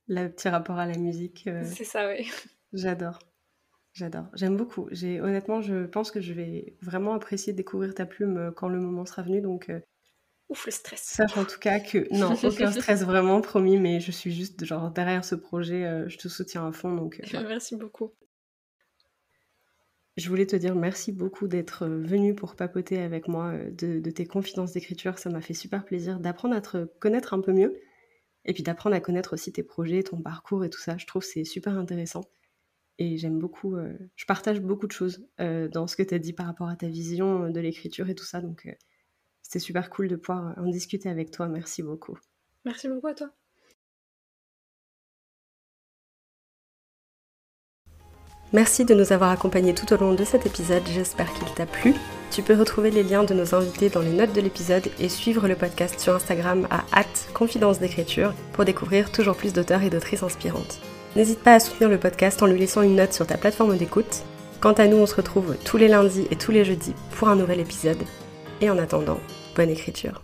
Le petit rapport à la musique. Euh, c'est ça, oui. J'adore. J'adore. J'aime beaucoup. J'ai honnêtement, je pense que je vais vraiment apprécier découvrir ta plume quand le moment sera venu. Donc, Ouf, le stress. Sache en tout cas que, non, aucun stress vraiment, promis, mais je suis juste genre derrière ce projet, euh, je te soutiens à fond. Donc, euh, Merci beaucoup. Je voulais te dire merci beaucoup d'être euh, venu pour papoter avec moi de, de tes confidences d'écriture. Ça m'a fait super plaisir d'apprendre à te connaître un peu mieux et puis d'apprendre à connaître aussi tes projets, ton parcours et tout ça. Je trouve c'est super intéressant. Et j'aime beaucoup, je partage beaucoup de choses dans ce que tu as dit par rapport à ta vision de l'écriture et tout ça. Donc, c'était super cool de pouvoir en discuter avec toi. Merci beaucoup. Merci beaucoup à toi. Merci de nous avoir accompagnés tout au long de cet épisode, j'espère qu'il t'a plu. Tu peux retrouver les liens de nos invités dans les notes de l'épisode et suivre le podcast sur Instagram à confidence d'écriture pour découvrir toujours plus d'auteurs et d'autrices inspirantes. N'hésite pas à soutenir le podcast en lui laissant une note sur ta plateforme d'écoute. Quant à nous, on se retrouve tous les lundis et tous les jeudis pour un nouvel épisode. Et en attendant, bonne écriture.